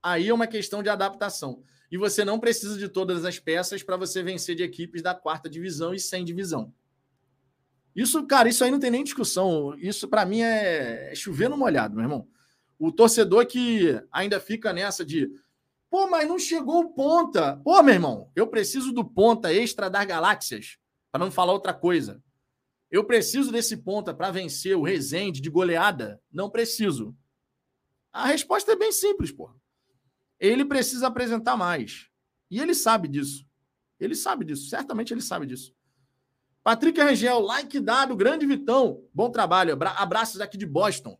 Aí é uma questão de adaptação. E você não precisa de todas as peças para você vencer de equipes da quarta divisão e sem divisão. Isso, cara, isso aí não tem nem discussão. Isso para mim é, é chover no molhado, meu irmão. O torcedor que ainda fica nessa de Pô, mas não chegou o ponta. Pô, meu irmão, eu preciso do ponta extra das galáxias, para não falar outra coisa. Eu preciso desse ponta para vencer o Rezende de goleada? Não preciso. A resposta é bem simples, pô. Ele precisa apresentar mais. E ele sabe disso. Ele sabe disso. Certamente ele sabe disso. Patrick Rangel, like dado, grande Vitão. Bom trabalho. Abraços aqui de Boston.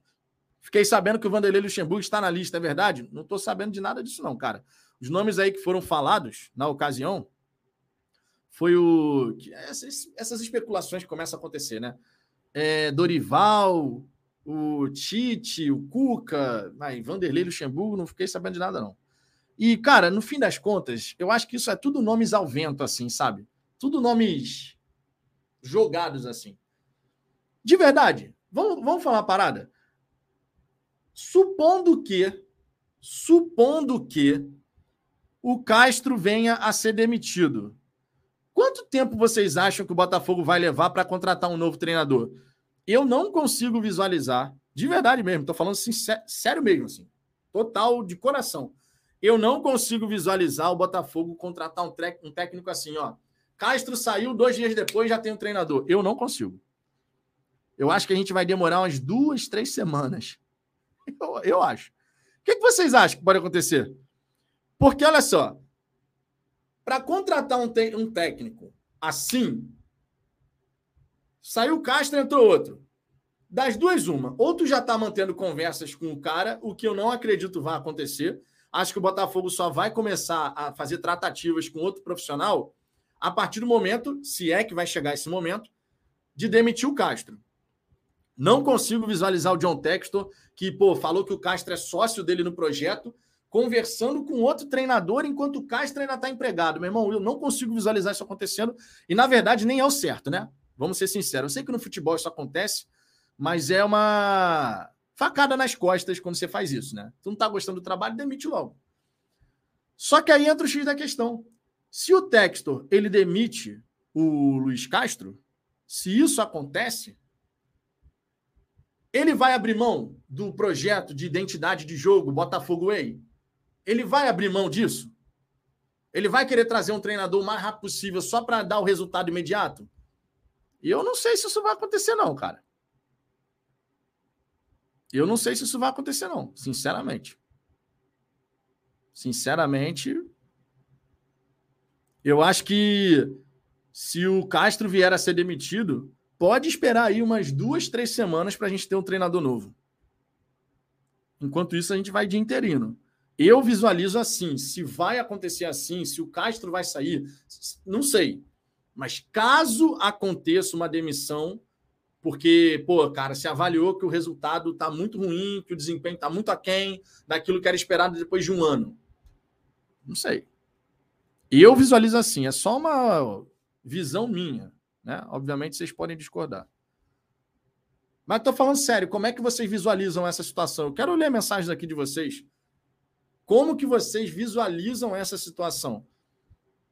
Fiquei sabendo que o Vanderlei Luxemburgo está na lista, é verdade? Não estou sabendo de nada disso, não, cara. Os nomes aí que foram falados na ocasião foi o. Essas, essas especulações que começam a acontecer, né? É, Dorival, o Tite, o Cuca, ai, Vanderlei Luxemburgo, não fiquei sabendo de nada, não. E, cara, no fim das contas, eu acho que isso é tudo nomes ao vento, assim, sabe? Tudo nomes jogados assim. De verdade, vamos, vamos falar uma parada? Supondo que, supondo que o Castro venha a ser demitido, quanto tempo vocês acham que o Botafogo vai levar para contratar um novo treinador? Eu não consigo visualizar, de verdade mesmo, estou falando assim, sério mesmo, assim, total de coração. Eu não consigo visualizar o Botafogo contratar um, um técnico assim, ó. Castro saiu, dois dias depois já tem um treinador. Eu não consigo. Eu acho que a gente vai demorar umas duas, três semanas. Eu, eu acho. O que, que vocês acham que pode acontecer? Porque, olha só, para contratar um, um técnico assim, saiu Castro, entrou outro. Das duas, uma. Ou tu já está mantendo conversas com o cara, o que eu não acredito vai acontecer. Acho que o Botafogo só vai começar a fazer tratativas com outro profissional a partir do momento, se é que vai chegar esse momento, de demitir o Castro. Não consigo visualizar o John Textor, que pô, falou que o Castro é sócio dele no projeto, conversando com outro treinador enquanto o Castro ainda está empregado. Meu irmão, eu não consigo visualizar isso acontecendo. E, na verdade, nem é o certo, né? Vamos ser sinceros. Eu sei que no futebol isso acontece, mas é uma facada nas costas quando você faz isso, né? Tu não está gostando do trabalho, demite logo. Só que aí entra o X da questão. Se o Textor ele demite o Luiz Castro, se isso acontece, ele vai abrir mão do projeto de identidade de jogo Botafogo Way? Ele vai abrir mão disso? Ele vai querer trazer um treinador o mais rápido possível só para dar o resultado imediato? E eu não sei se isso vai acontecer, não, cara. Eu não sei se isso vai acontecer, não, sinceramente. Sinceramente, eu acho que se o Castro vier a ser demitido, pode esperar aí umas duas, três semanas para a gente ter um treinador novo. Enquanto isso, a gente vai de interino. Eu visualizo assim. Se vai acontecer assim, se o Castro vai sair, não sei. Mas caso aconteça uma demissão, porque, pô, cara, se avaliou que o resultado está muito ruim, que o desempenho está muito aquém daquilo que era esperado depois de um ano. Não sei. Eu visualizo assim, é só uma visão minha. Né? Obviamente vocês podem discordar. Mas estou falando sério, como é que vocês visualizam essa situação? Eu quero ler mensagens aqui de vocês. Como que vocês visualizam essa situação?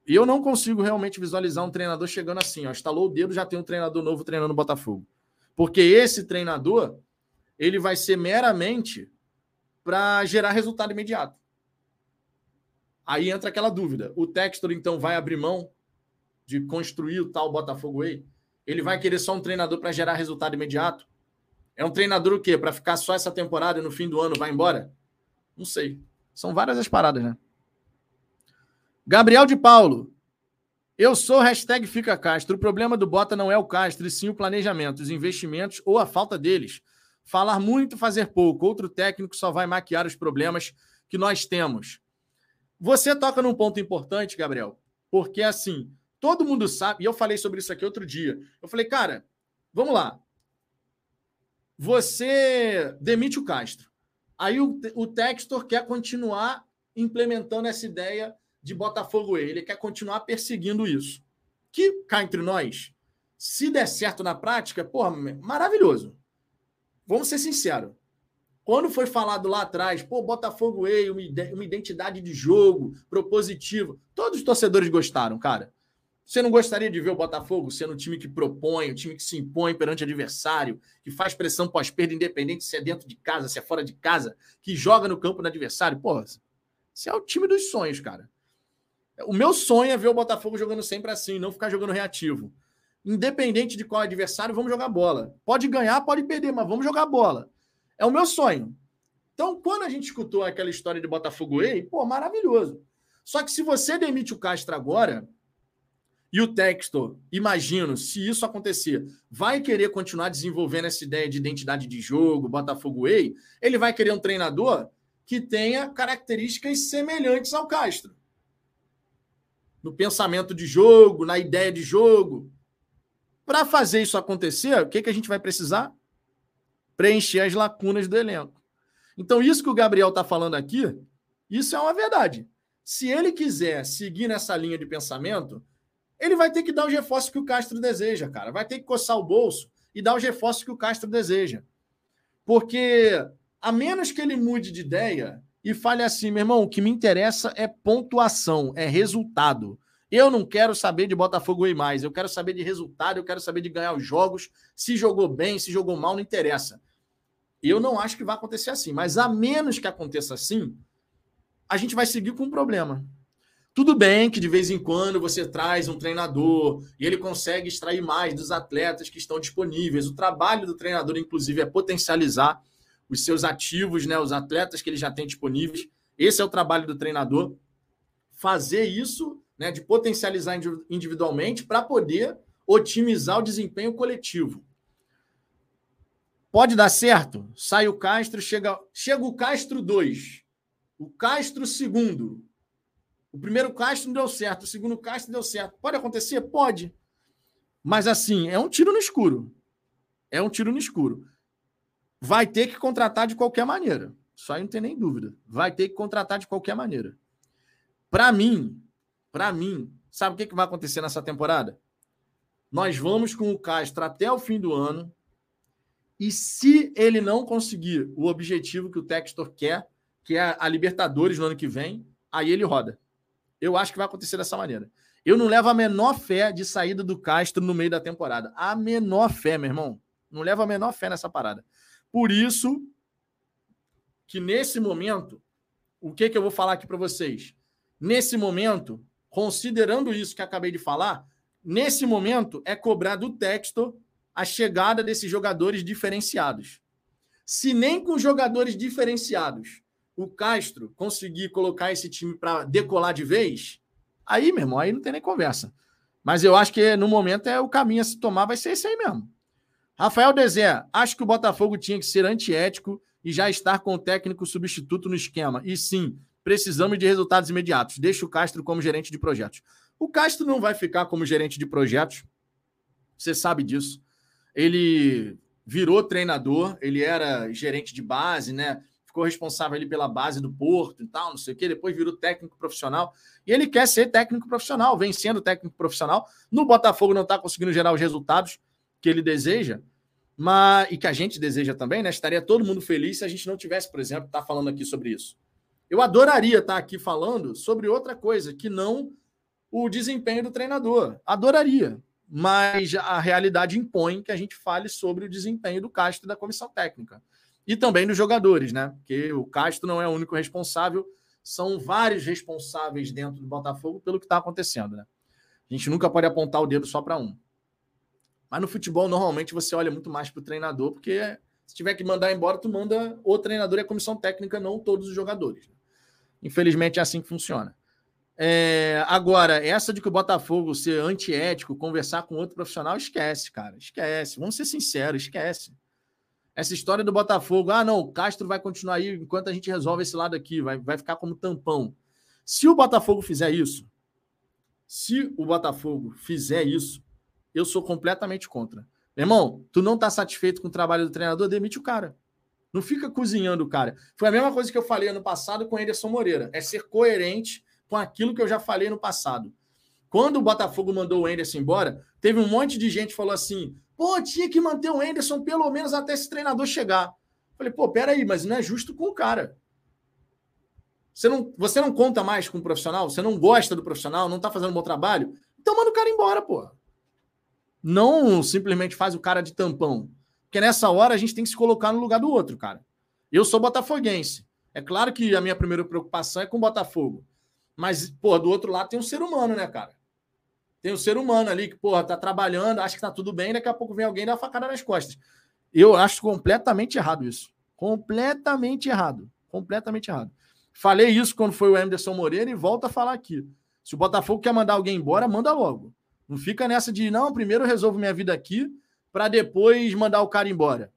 Eu não consigo realmente visualizar um treinador chegando assim, ó, estalou o dedo, já tem um treinador novo treinando o Botafogo. Porque esse treinador, ele vai ser meramente para gerar resultado imediato. Aí entra aquela dúvida. O Textor, então, vai abrir mão de construir o tal Botafogo Way? Ele vai querer só um treinador para gerar resultado imediato? É um treinador o quê? Para ficar só essa temporada e no fim do ano vai embora? Não sei. São várias as paradas, né? Gabriel de Paulo. Eu sou hashtag Fica Castro. O problema do Bota não é o Castro, e sim o planejamento, os investimentos ou a falta deles. Falar muito, fazer pouco. Outro técnico só vai maquiar os problemas que nós temos. Você toca num ponto importante, Gabriel, porque assim, todo mundo sabe, e eu falei sobre isso aqui outro dia. Eu falei, cara, vamos lá. Você demite o Castro. Aí o, o Textor quer continuar implementando essa ideia de Botafogo Ele quer continuar perseguindo isso. Que, cá entre nós, se der certo na prática, porra, maravilhoso. Vamos ser sinceros. Quando foi falado lá atrás, pô, Botafogo Way, uma identidade de jogo, propositivo, todos os torcedores gostaram, cara. Você não gostaria de ver o Botafogo sendo um time que propõe, um time que se impõe perante adversário, que faz pressão pós-perda, independente se é dentro de casa, se é fora de casa, que joga no campo do adversário? Porra, esse é o time dos sonhos, cara. O meu sonho é ver o Botafogo jogando sempre assim, não ficar jogando reativo. Independente de qual adversário, vamos jogar bola. Pode ganhar, pode perder, mas vamos jogar bola. É o meu sonho. Então, quando a gente escutou aquela história de Botafogo Ei, pô, maravilhoso. Só que se você demite o Castro agora, e o Textor, imagino, se isso acontecer, vai querer continuar desenvolvendo essa ideia de identidade de jogo, Botafogo Way, ele vai querer um treinador que tenha características semelhantes ao Castro. No pensamento de jogo, na ideia de jogo. Para fazer isso acontecer, o que, que a gente vai precisar? Preencher as lacunas do elenco. Então, isso que o Gabriel está falando aqui, isso é uma verdade. Se ele quiser seguir nessa linha de pensamento, ele vai ter que dar os reforços que o Castro deseja, cara. Vai ter que coçar o bolso e dar os reforços que o Castro deseja. Porque, a menos que ele mude de ideia e fale assim, meu irmão, o que me interessa é pontuação, é resultado. Eu não quero saber de Botafogo e mais, eu quero saber de resultado, eu quero saber de ganhar os jogos. Se jogou bem, se jogou mal, não interessa. Eu não acho que vai acontecer assim, mas a menos que aconteça assim, a gente vai seguir com um problema. Tudo bem que de vez em quando você traz um treinador e ele consegue extrair mais dos atletas que estão disponíveis. O trabalho do treinador, inclusive, é potencializar os seus ativos, né, os atletas que ele já tem disponíveis. Esse é o trabalho do treinador. Fazer isso, né, de potencializar individualmente para poder otimizar o desempenho coletivo. Pode dar certo? Sai o Castro, chega, chega o Castro 2, o Castro segundo, o primeiro Castro não deu certo, o segundo Castro deu certo. Pode acontecer? Pode. Mas assim, é um tiro no escuro. É um tiro no escuro. Vai ter que contratar de qualquer maneira. Só aí não tem nem dúvida. Vai ter que contratar de qualquer maneira. Para mim, para mim, sabe o que, que vai acontecer nessa temporada? Nós vamos com o Castro até o fim do ano. E se ele não conseguir o objetivo que o Textor quer, que é a Libertadores no ano que vem, aí ele roda. Eu acho que vai acontecer dessa maneira. Eu não levo a menor fé de saída do Castro no meio da temporada. A menor fé, meu irmão. Não levo a menor fé nessa parada. Por isso que nesse momento, o que, que eu vou falar aqui para vocês? Nesse momento, considerando isso que acabei de falar, nesse momento é cobrar do texto a chegada desses jogadores diferenciados. Se nem com jogadores diferenciados o Castro conseguir colocar esse time para decolar de vez, aí, meu irmão, aí não tem nem conversa. Mas eu acho que no momento é o caminho a se tomar, vai ser esse aí mesmo. Rafael Dezé, acho que o Botafogo tinha que ser antiético e já estar com o técnico substituto no esquema. E sim, Precisamos de resultados imediatos. Deixa o Castro como gerente de projetos. O Castro não vai ficar como gerente de projetos. Você sabe disso. Ele virou treinador, ele era gerente de base, né? Ficou responsável ali pela base do Porto e tal, não sei o quê. Depois virou técnico profissional. E ele quer ser técnico profissional, vem sendo técnico profissional. No Botafogo não está conseguindo gerar os resultados que ele deseja, mas e que a gente deseja também, né? Estaria todo mundo feliz se a gente não tivesse, por exemplo, estar tá falando aqui sobre isso. Eu adoraria estar tá aqui falando sobre outra coisa que não o desempenho do treinador. Adoraria mas a realidade impõe que a gente fale sobre o desempenho do Castro e da comissão técnica. E também dos jogadores, né? Porque o Castro não é o único responsável, são vários responsáveis dentro do Botafogo pelo que está acontecendo, né? A gente nunca pode apontar o dedo só para um. Mas no futebol, normalmente, você olha muito mais para o treinador, porque se tiver que mandar embora, tu manda o treinador e a comissão técnica, não todos os jogadores. Né? Infelizmente, é assim que funciona. É, agora, essa de que o Botafogo ser antiético, conversar com outro profissional, esquece, cara. Esquece. Vamos ser sinceros, esquece. Essa história do Botafogo, ah, não, o Castro vai continuar aí enquanto a gente resolve esse lado aqui, vai, vai ficar como tampão. Se o Botafogo fizer isso, se o Botafogo fizer isso, eu sou completamente contra. Irmão, tu não tá satisfeito com o trabalho do treinador, demite o cara. Não fica cozinhando o cara. Foi a mesma coisa que eu falei ano passado com o Anderson Moreira. É ser coerente com aquilo que eu já falei no passado. Quando o Botafogo mandou o Anderson embora, teve um monte de gente que falou assim: pô, tinha que manter o Anderson pelo menos até esse treinador chegar. Falei, pô, peraí, mas não é justo com o cara. Você não, você não conta mais com o profissional? Você não gosta do profissional? Não está fazendo um bom trabalho? Então manda o cara embora, pô. Não simplesmente faz o cara de tampão. Porque nessa hora a gente tem que se colocar no lugar do outro, cara. Eu sou botafoguense. É claro que a minha primeira preocupação é com o Botafogo. Mas, pô, do outro lado tem um ser humano, né, cara? Tem um ser humano ali que, porra, tá trabalhando, acha que tá tudo bem, daqui a pouco vem alguém e dá uma facada nas costas. Eu acho completamente errado isso. Completamente errado. Completamente errado. Falei isso quando foi o Anderson Moreira e volto a falar aqui. Se o Botafogo quer mandar alguém embora, manda logo. Não fica nessa de, não, primeiro eu resolvo minha vida aqui para depois mandar o cara embora.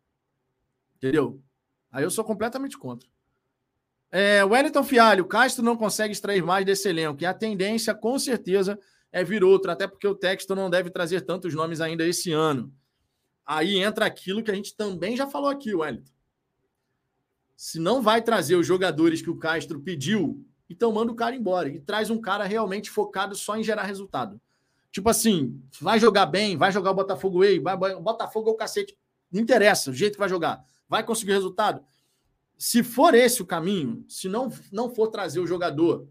Entendeu? Aí eu sou completamente contra. É, Wellington Fialho, Castro não consegue extrair mais desse elenco. E a tendência, com certeza, é vir outro, até porque o texto não deve trazer tantos nomes ainda esse ano. Aí entra aquilo que a gente também já falou aqui, Wellington. Se não vai trazer os jogadores que o Castro pediu, então manda o cara embora e traz um cara realmente focado só em gerar resultado. Tipo assim, vai jogar bem, vai jogar o Botafogo Way, vai, Botafogo é o cacete. Não interessa o jeito que vai jogar. Vai conseguir resultado se for esse o caminho, se não, não for trazer o jogador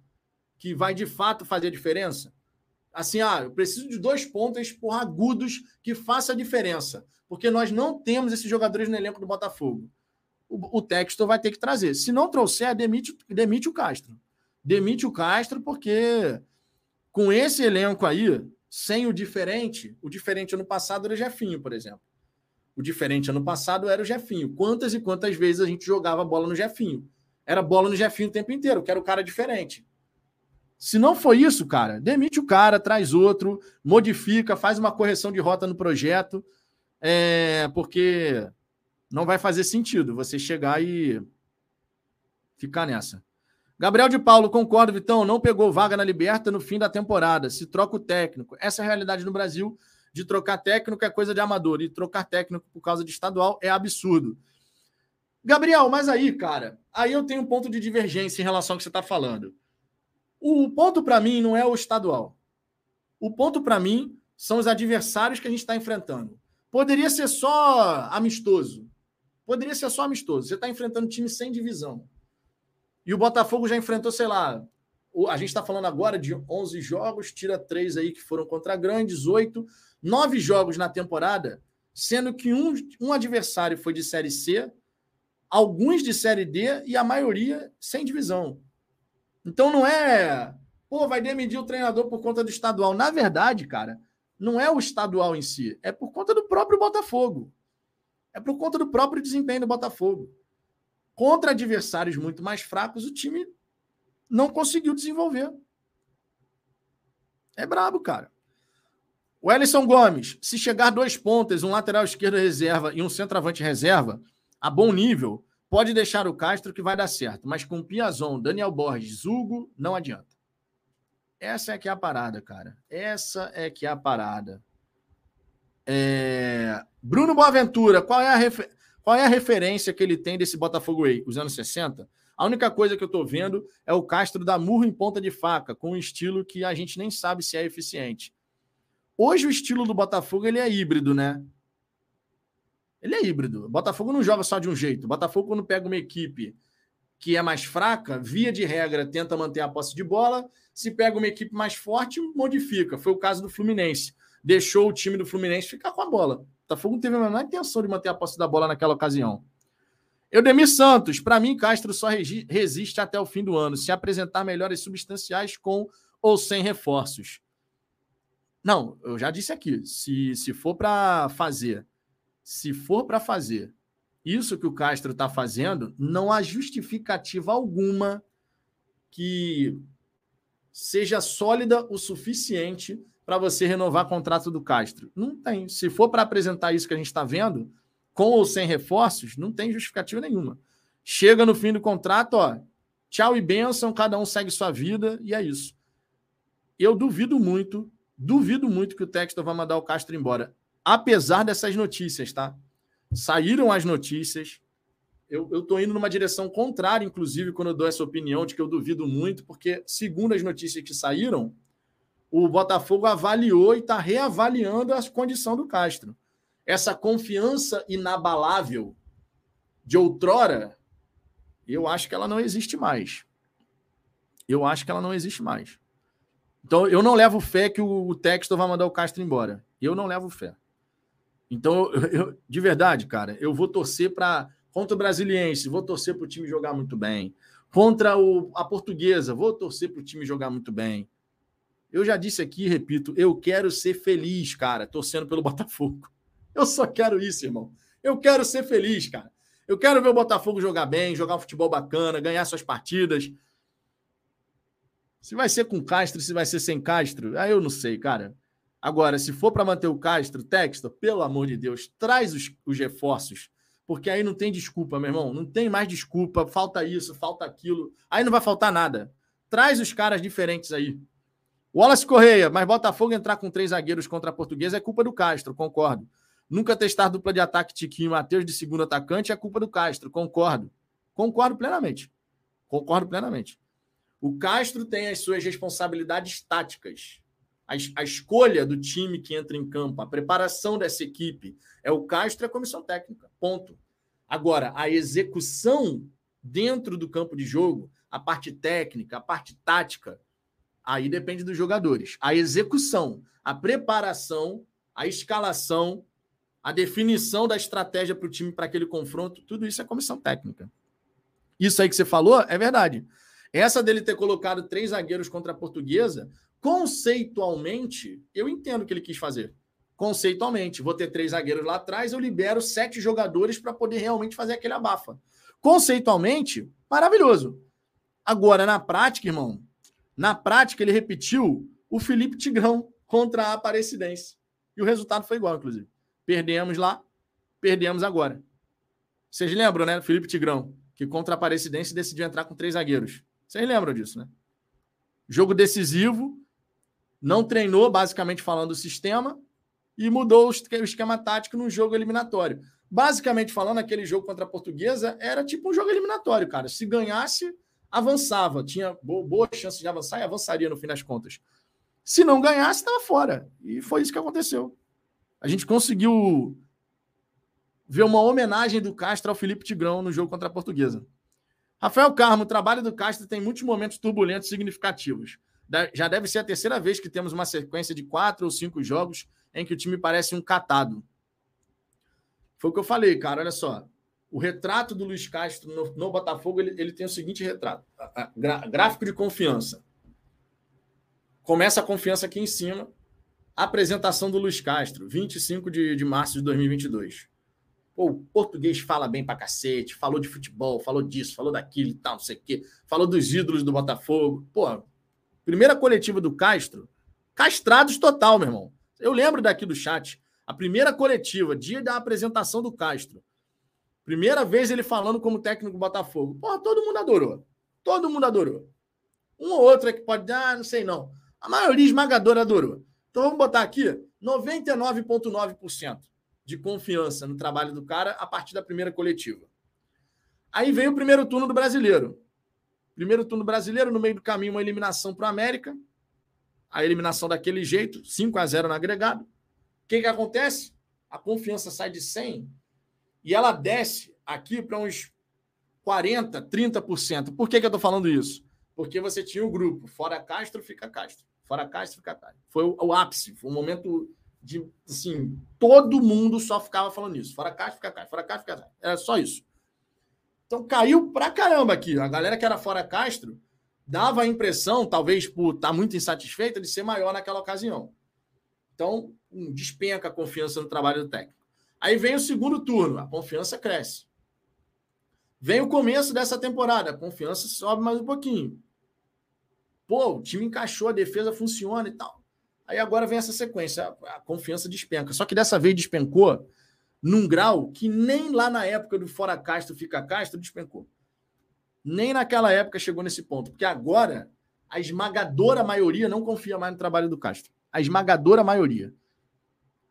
que vai de fato fazer a diferença, assim, ah, eu preciso de dois pontos porra, agudos que faça a diferença, porque nós não temos esses jogadores no elenco do Botafogo. O, o Textor vai ter que trazer. Se não trouxer, demite, demite o Castro. Demite o Castro, porque com esse elenco aí, sem o diferente, o diferente ano passado era o Jefinho, por exemplo. O diferente ano passado era o Jefinho. Quantas e quantas vezes a gente jogava bola no Jefinho? Era bola no Jefinho o tempo inteiro, que era o cara diferente. Se não foi isso, cara, demite o cara, traz outro, modifica, faz uma correção de rota no projeto, é, porque não vai fazer sentido você chegar e ficar nessa. Gabriel de Paulo, concordo, Vitão, não pegou vaga na Liberta no fim da temporada, se troca o técnico. Essa é a realidade no Brasil de trocar técnico é coisa de amador, e trocar técnico por causa de estadual é absurdo. Gabriel, mas aí, cara, aí eu tenho um ponto de divergência em relação ao que você está falando. O ponto para mim não é o estadual. O ponto para mim são os adversários que a gente está enfrentando. Poderia ser só amistoso. Poderia ser só amistoso. Você está enfrentando time sem divisão. E o Botafogo já enfrentou, sei lá, a gente está falando agora de 11 jogos, tira três aí que foram contra grandes, oito nove jogos na temporada, sendo que um, um adversário foi de Série C, alguns de Série D e a maioria sem divisão. Então não é, pô, vai demitir o treinador por conta do estadual. Na verdade, cara, não é o estadual em si, é por conta do próprio Botafogo. É por conta do próprio desempenho do Botafogo. Contra adversários muito mais fracos, o time não conseguiu desenvolver. É brabo, cara. O Ellison Gomes, se chegar dois pontas, um lateral esquerdo reserva e um centroavante reserva, a bom nível, Pode deixar o Castro que vai dar certo, mas com Piazon, Daniel Borges, Hugo, não adianta. Essa é que é a parada, cara. Essa é que é a parada. É... Bruno Boaventura, qual é, a refer... qual é a referência que ele tem desse Botafogo aí? Os anos 60? A única coisa que eu tô vendo é o Castro da murro em ponta de faca, com um estilo que a gente nem sabe se é eficiente. Hoje o estilo do Botafogo ele é híbrido, né? Ele é híbrido. O Botafogo não joga só de um jeito. O Botafogo, quando pega uma equipe que é mais fraca, via de regra, tenta manter a posse de bola. Se pega uma equipe mais forte, modifica. Foi o caso do Fluminense. Deixou o time do Fluminense ficar com a bola. O Botafogo não teve a menor intenção de manter a posse da bola naquela ocasião. Eudemir Santos, para mim, Castro só resiste até o fim do ano, se apresentar melhores substanciais com ou sem reforços. Não, eu já disse aqui, se, se for para fazer se for para fazer isso que o Castro está fazendo, não há justificativa alguma que seja sólida o suficiente para você renovar o contrato do Castro. Não tem. Se for para apresentar isso que a gente está vendo, com ou sem reforços, não tem justificativa nenhuma. Chega no fim do contrato, ó, tchau e benção, cada um segue sua vida e é isso. Eu duvido muito, duvido muito que o Textor vai mandar o Castro embora apesar dessas notícias, tá? Saíram as notícias. Eu, estou indo numa direção contrária, inclusive, quando eu dou essa opinião, de que eu duvido muito, porque, segundo as notícias que saíram, o Botafogo avaliou e está reavaliando a condição do Castro. Essa confiança inabalável de outrora, eu acho que ela não existe mais. Eu acho que ela não existe mais. Então, eu não levo fé que o Texto vai mandar o Castro embora. Eu não levo fé. Então, eu, eu, de verdade, cara, eu vou torcer para. Contra o Brasiliense, vou torcer para o time jogar muito bem. Contra o, a Portuguesa, vou torcer para o time jogar muito bem. Eu já disse aqui, repito, eu quero ser feliz, cara, torcendo pelo Botafogo. Eu só quero isso, irmão. Eu quero ser feliz, cara. Eu quero ver o Botafogo jogar bem, jogar um futebol bacana, ganhar suas partidas. Se vai ser com Castro, se vai ser sem Castro, aí eu não sei, cara. Agora, se for para manter o Castro, texto, pelo amor de Deus, traz os, os reforços, porque aí não tem desculpa, meu irmão. Não tem mais desculpa. Falta isso, falta aquilo. Aí não vai faltar nada. Traz os caras diferentes aí. Wallace Correia, mas Botafogo entrar com três zagueiros contra a portuguesa é culpa do Castro, concordo. Nunca testar dupla de ataque Tiquinho Matheus de segundo atacante é culpa do Castro, concordo. Concordo plenamente. Concordo plenamente. O Castro tem as suas responsabilidades táticas a, a, escolha do time que entra em campo, a preparação dessa equipe, é o Castro e a comissão técnica. Ponto. Agora, a execução dentro do campo de jogo, a parte técnica, a parte tática, aí depende dos jogadores. A execução, a preparação, a escalação, a definição da estratégia para o time para aquele confronto, tudo isso é comissão técnica. Isso aí que você falou é verdade. Essa dele ter colocado três zagueiros contra a portuguesa Conceitualmente, eu entendo o que ele quis fazer. Conceitualmente, vou ter três zagueiros lá atrás, eu libero sete jogadores para poder realmente fazer aquele abafa. Conceitualmente, maravilhoso. Agora, na prática, irmão, na prática, ele repetiu o Felipe Tigrão contra a Aparecidense. E o resultado foi igual, inclusive. Perdemos lá, perdemos agora. Vocês lembram, né? Felipe Tigrão, que contra a Aparecidense decidiu entrar com três zagueiros. Vocês lembram disso, né? Jogo decisivo, não treinou, basicamente falando, o sistema e mudou o esquema tático no jogo eliminatório. Basicamente falando, aquele jogo contra a Portuguesa era tipo um jogo eliminatório, cara. Se ganhasse, avançava, tinha boa chance de avançar e avançaria no fim das contas. Se não ganhasse, estava fora. E foi isso que aconteceu. A gente conseguiu ver uma homenagem do Castro ao Felipe Tigrão no jogo contra a Portuguesa. Rafael Carmo, o trabalho do Castro tem muitos momentos turbulentos significativos já deve ser a terceira vez que temos uma sequência de quatro ou cinco jogos em que o time parece um catado. Foi o que eu falei, cara. Olha só. O retrato do Luiz Castro no, no Botafogo ele, ele, tem o seguinte retrato: gráfico de confiança. Começa a confiança aqui em cima. Apresentação do Luiz Castro, 25 de, de março de 2022. Pô, o português fala bem pra cacete, falou de futebol, falou disso, falou daquilo e tal, não sei o quê. Falou dos ídolos do Botafogo. Pô, Primeira coletiva do Castro, castrados total, meu irmão. Eu lembro daqui do chat. A primeira coletiva, dia da apresentação do Castro. Primeira vez ele falando como técnico do Botafogo. Porra, todo mundo adorou. Todo mundo adorou. Um ou outro é que pode, ah, não sei não. A maioria esmagadora adorou. Então vamos botar aqui 99,9% de confiança no trabalho do cara a partir da primeira coletiva. Aí veio o primeiro turno do brasileiro. Primeiro turno brasileiro, no meio do caminho, uma eliminação para o América. A eliminação daquele jeito, 5 a 0 no agregado. O que, que acontece? A confiança sai de 100 e ela desce aqui para uns 40%, 30%. Por que, que eu estou falando isso? Porque você tinha o grupo, fora Castro, fica Castro. Fora Castro, fica Castro. Foi o, o ápice, foi um momento de, assim, todo mundo só ficava falando isso. Fora Castro, fica Castro. Fora Castro, fica Castro. Era só isso. Então caiu pra caramba aqui. A galera que era fora Castro dava a impressão, talvez por estar tá muito insatisfeita, de ser maior naquela ocasião. Então, despenca a confiança no trabalho do técnico. Aí vem o segundo turno, a confiança cresce. Vem o começo dessa temporada, a confiança sobe mais um pouquinho. Pô, o time encaixou, a defesa funciona e tal. Aí agora vem essa sequência, a confiança despenca. Só que dessa vez despencou num grau que nem lá na época do Fora Castro Fica Castro despencou. Nem naquela época chegou nesse ponto. Porque agora a esmagadora maioria não confia mais no trabalho do Castro. A esmagadora maioria.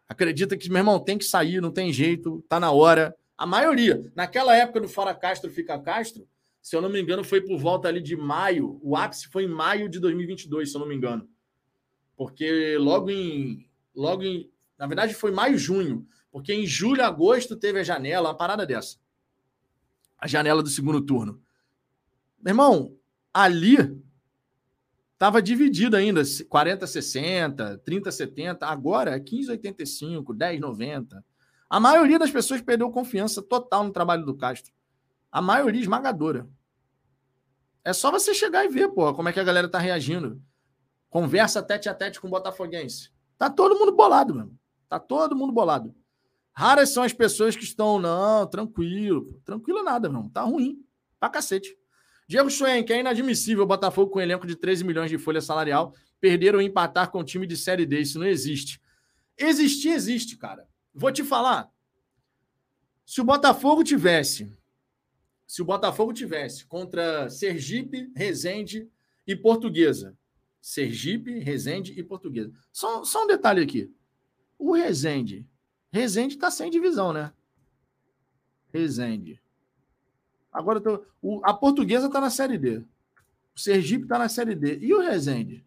Acredita que, meu irmão, tem que sair, não tem jeito, tá na hora. A maioria. Naquela época do Fora Castro Fica Castro, se eu não me engano, foi por volta ali de maio. O ápice foi em maio de 2022, se eu não me engano. Porque logo em. Logo em. Na verdade, foi maio, junho. Porque em julho, agosto teve a janela, uma parada dessa. A janela do segundo turno. Meu irmão, ali estava dividido ainda, 40 60, 30 70, agora é 15 85, 10 90. A maioria das pessoas perdeu confiança total no trabalho do Castro. A maioria esmagadora. É só você chegar e ver, pô, como é que a galera tá reagindo. Conversa tete a tete com o Botafoguense. Tá todo mundo bolado, mano. Tá todo mundo bolado. Raras são as pessoas que estão, não, tranquilo. Tranquilo nada, não. Tá ruim. Pra cacete. Diego Schwenk, é inadmissível o Botafogo com um elenco de 13 milhões de folha salarial perder ou empatar com um time de Série D. Isso não existe. Existir, existe, cara. Vou te falar. Se o Botafogo tivesse, se o Botafogo tivesse contra Sergipe, Resende e Portuguesa. Sergipe, Resende e Portuguesa. Só, só um detalhe aqui. O Resende Resende está sem divisão, né? Resende. Agora, tô, o, a portuguesa está na Série D. O Sergipe está na Série D. E o Resende?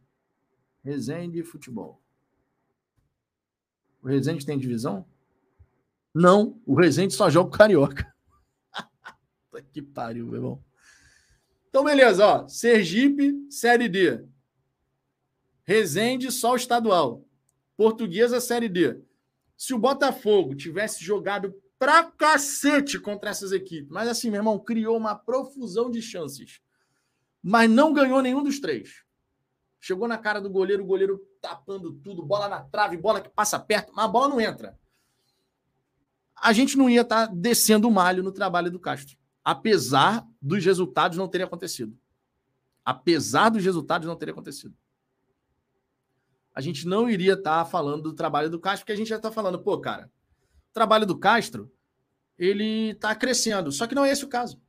Resende Futebol. O Resende tem divisão? Não. O Resende só joga o Carioca. que pariu, meu irmão. Então, beleza, ó. Sergipe, Série D. Resende, só o estadual. Portuguesa, Série D. Se o Botafogo tivesse jogado pra cacete contra essas equipes, mas assim, meu irmão, criou uma profusão de chances, mas não ganhou nenhum dos três. Chegou na cara do goleiro, o goleiro tapando tudo, bola na trave, bola que passa perto, mas a bola não entra. A gente não ia estar tá descendo o malho no trabalho do Castro, apesar dos resultados não terem acontecido. Apesar dos resultados não terem acontecido a gente não iria estar tá falando do trabalho do Castro, porque a gente já está falando, pô, cara, o trabalho do Castro, ele está crescendo. Só que não é esse o caso.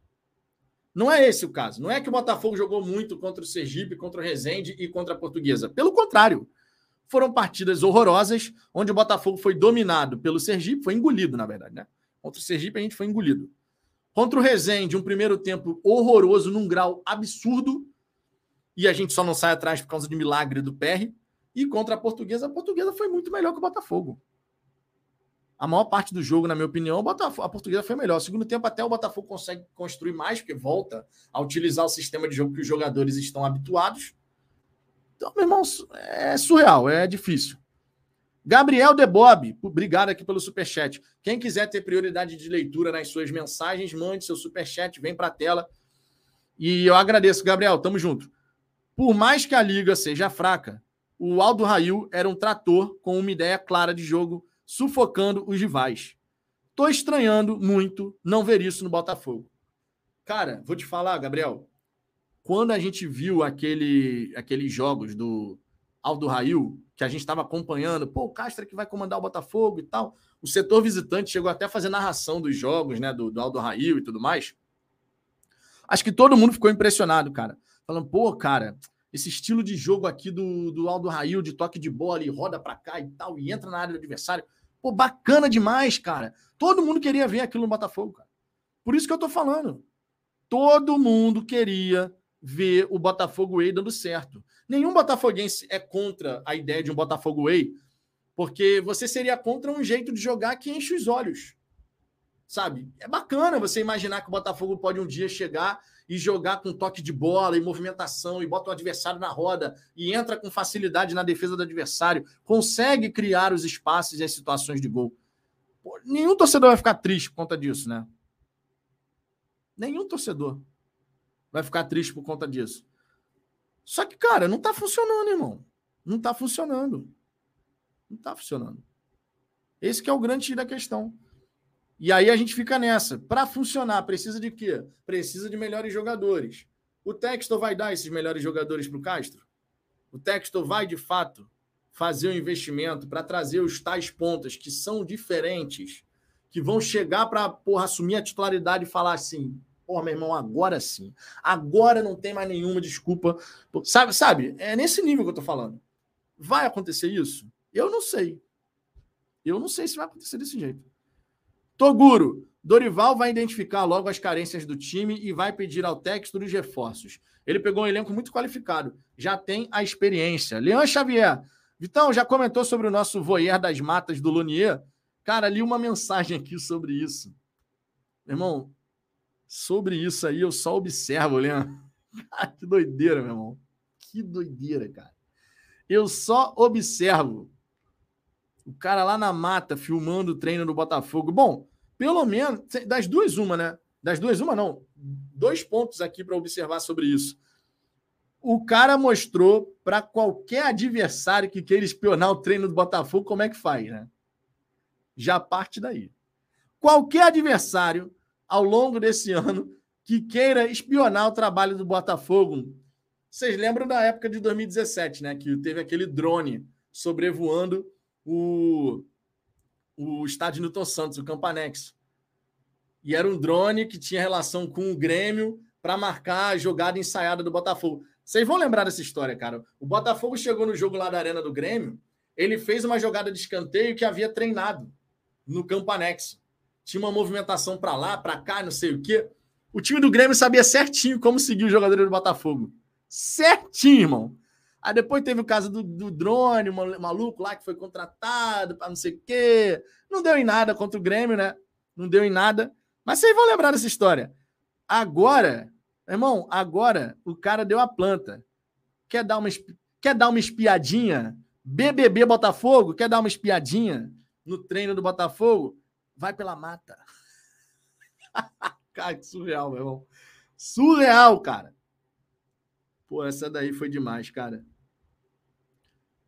Não é esse o caso. Não é que o Botafogo jogou muito contra o Sergipe, contra o Resende e contra a Portuguesa. Pelo contrário. Foram partidas horrorosas, onde o Botafogo foi dominado pelo Sergipe, foi engolido, na verdade, né? Contra o Sergipe, a gente foi engolido. Contra o Resende, um primeiro tempo horroroso, num grau absurdo, e a gente só não sai atrás por causa de milagre do PR. E contra a Portuguesa, a Portuguesa foi muito melhor que o Botafogo. A maior parte do jogo, na minha opinião, a Portuguesa foi melhor. segundo tempo, até o Botafogo consegue construir mais, porque volta a utilizar o sistema de jogo que os jogadores estão habituados. Então, meu irmão, é surreal, é difícil. Gabriel De Bob, obrigado aqui pelo superchat. Quem quiser ter prioridade de leitura nas suas mensagens, mande seu superchat, vem para a tela. E eu agradeço, Gabriel, tamo junto. Por mais que a liga seja fraca, o Aldo Rail era um trator com uma ideia clara de jogo, sufocando os rivais. Tô estranhando muito não ver isso no Botafogo. Cara, vou te falar, Gabriel. Quando a gente viu aquele, aqueles jogos do Aldo Rail, que a gente estava acompanhando, pô, o Castro que vai comandar o Botafogo e tal. O setor visitante chegou até a fazer narração dos jogos, né? Do, do Aldo Rail e tudo mais. Acho que todo mundo ficou impressionado, cara. Falando, pô, cara, esse estilo de jogo aqui do, do Aldo Rail, de toque de bola e roda para cá e tal, e entra na área do adversário. Pô, bacana demais, cara. Todo mundo queria ver aquilo no Botafogo, cara. Por isso que eu tô falando. Todo mundo queria ver o Botafogo Way dando certo. Nenhum botafoguense é contra a ideia de um Botafogo Way, porque você seria contra um jeito de jogar que enche os olhos. Sabe? É bacana você imaginar que o Botafogo pode um dia chegar e jogar com toque de bola e movimentação e bota o adversário na roda e entra com facilidade na defesa do adversário, consegue criar os espaços e as situações de gol. Pô, nenhum torcedor vai ficar triste por conta disso, né? Nenhum torcedor vai ficar triste por conta disso. Só que, cara, não tá funcionando, irmão. Não tá funcionando. Não tá funcionando. Esse que é o grande da questão. E aí a gente fica nessa. Para funcionar, precisa de quê? Precisa de melhores jogadores. O Textor vai dar esses melhores jogadores para o Castro? O Textor vai, de fato, fazer o um investimento para trazer os tais pontas que são diferentes, que vão chegar para assumir a titularidade e falar assim: Pô, meu irmão, agora sim. Agora não tem mais nenhuma desculpa. Sabe, sabe? É nesse nível que eu tô falando. Vai acontecer isso? Eu não sei. Eu não sei se vai acontecer desse jeito. Toguro, Dorival vai identificar logo as carências do time e vai pedir ao texto dos reforços. Ele pegou um elenco muito qualificado, já tem a experiência. Leão Xavier, Vitão, já comentou sobre o nosso voyeur das matas do Lunier? Cara, li uma mensagem aqui sobre isso. Irmão, sobre isso aí eu só observo, Leandro. que doideira, meu irmão. Que doideira, cara. Eu só observo. O cara lá na mata filmando o treino do Botafogo. Bom, pelo menos, das duas, uma, né? Das duas, uma não. Dois pontos aqui para observar sobre isso. O cara mostrou para qualquer adversário que queira espionar o treino do Botafogo como é que faz, né? Já parte daí. Qualquer adversário ao longo desse ano que queira espionar o trabalho do Botafogo. Vocês lembram da época de 2017, né? Que teve aquele drone sobrevoando o, o estádio Newton Santos, o Campanex. E era um drone que tinha relação com o Grêmio para marcar a jogada ensaiada do Botafogo. Vocês vão lembrar dessa história, cara. O Botafogo chegou no jogo lá da Arena do Grêmio, ele fez uma jogada de escanteio que havia treinado no Campanex tinha uma movimentação para lá, para cá, não sei o quê. O time do Grêmio sabia certinho como seguir os jogadores do Botafogo. Certinho, irmão. Aí depois teve o caso do, do drone, um maluco lá que foi contratado para não sei o quê. Não deu em nada contra o Grêmio, né? Não deu em nada. Mas vocês vão lembrar dessa história. Agora, irmão, agora o cara deu a planta. Quer dar uma, quer dar uma espiadinha? BBB Botafogo? Quer dar uma espiadinha no treino do Botafogo? vai pela mata. cara, que surreal, meu irmão. Surreal, cara. Pô, essa daí foi demais, cara.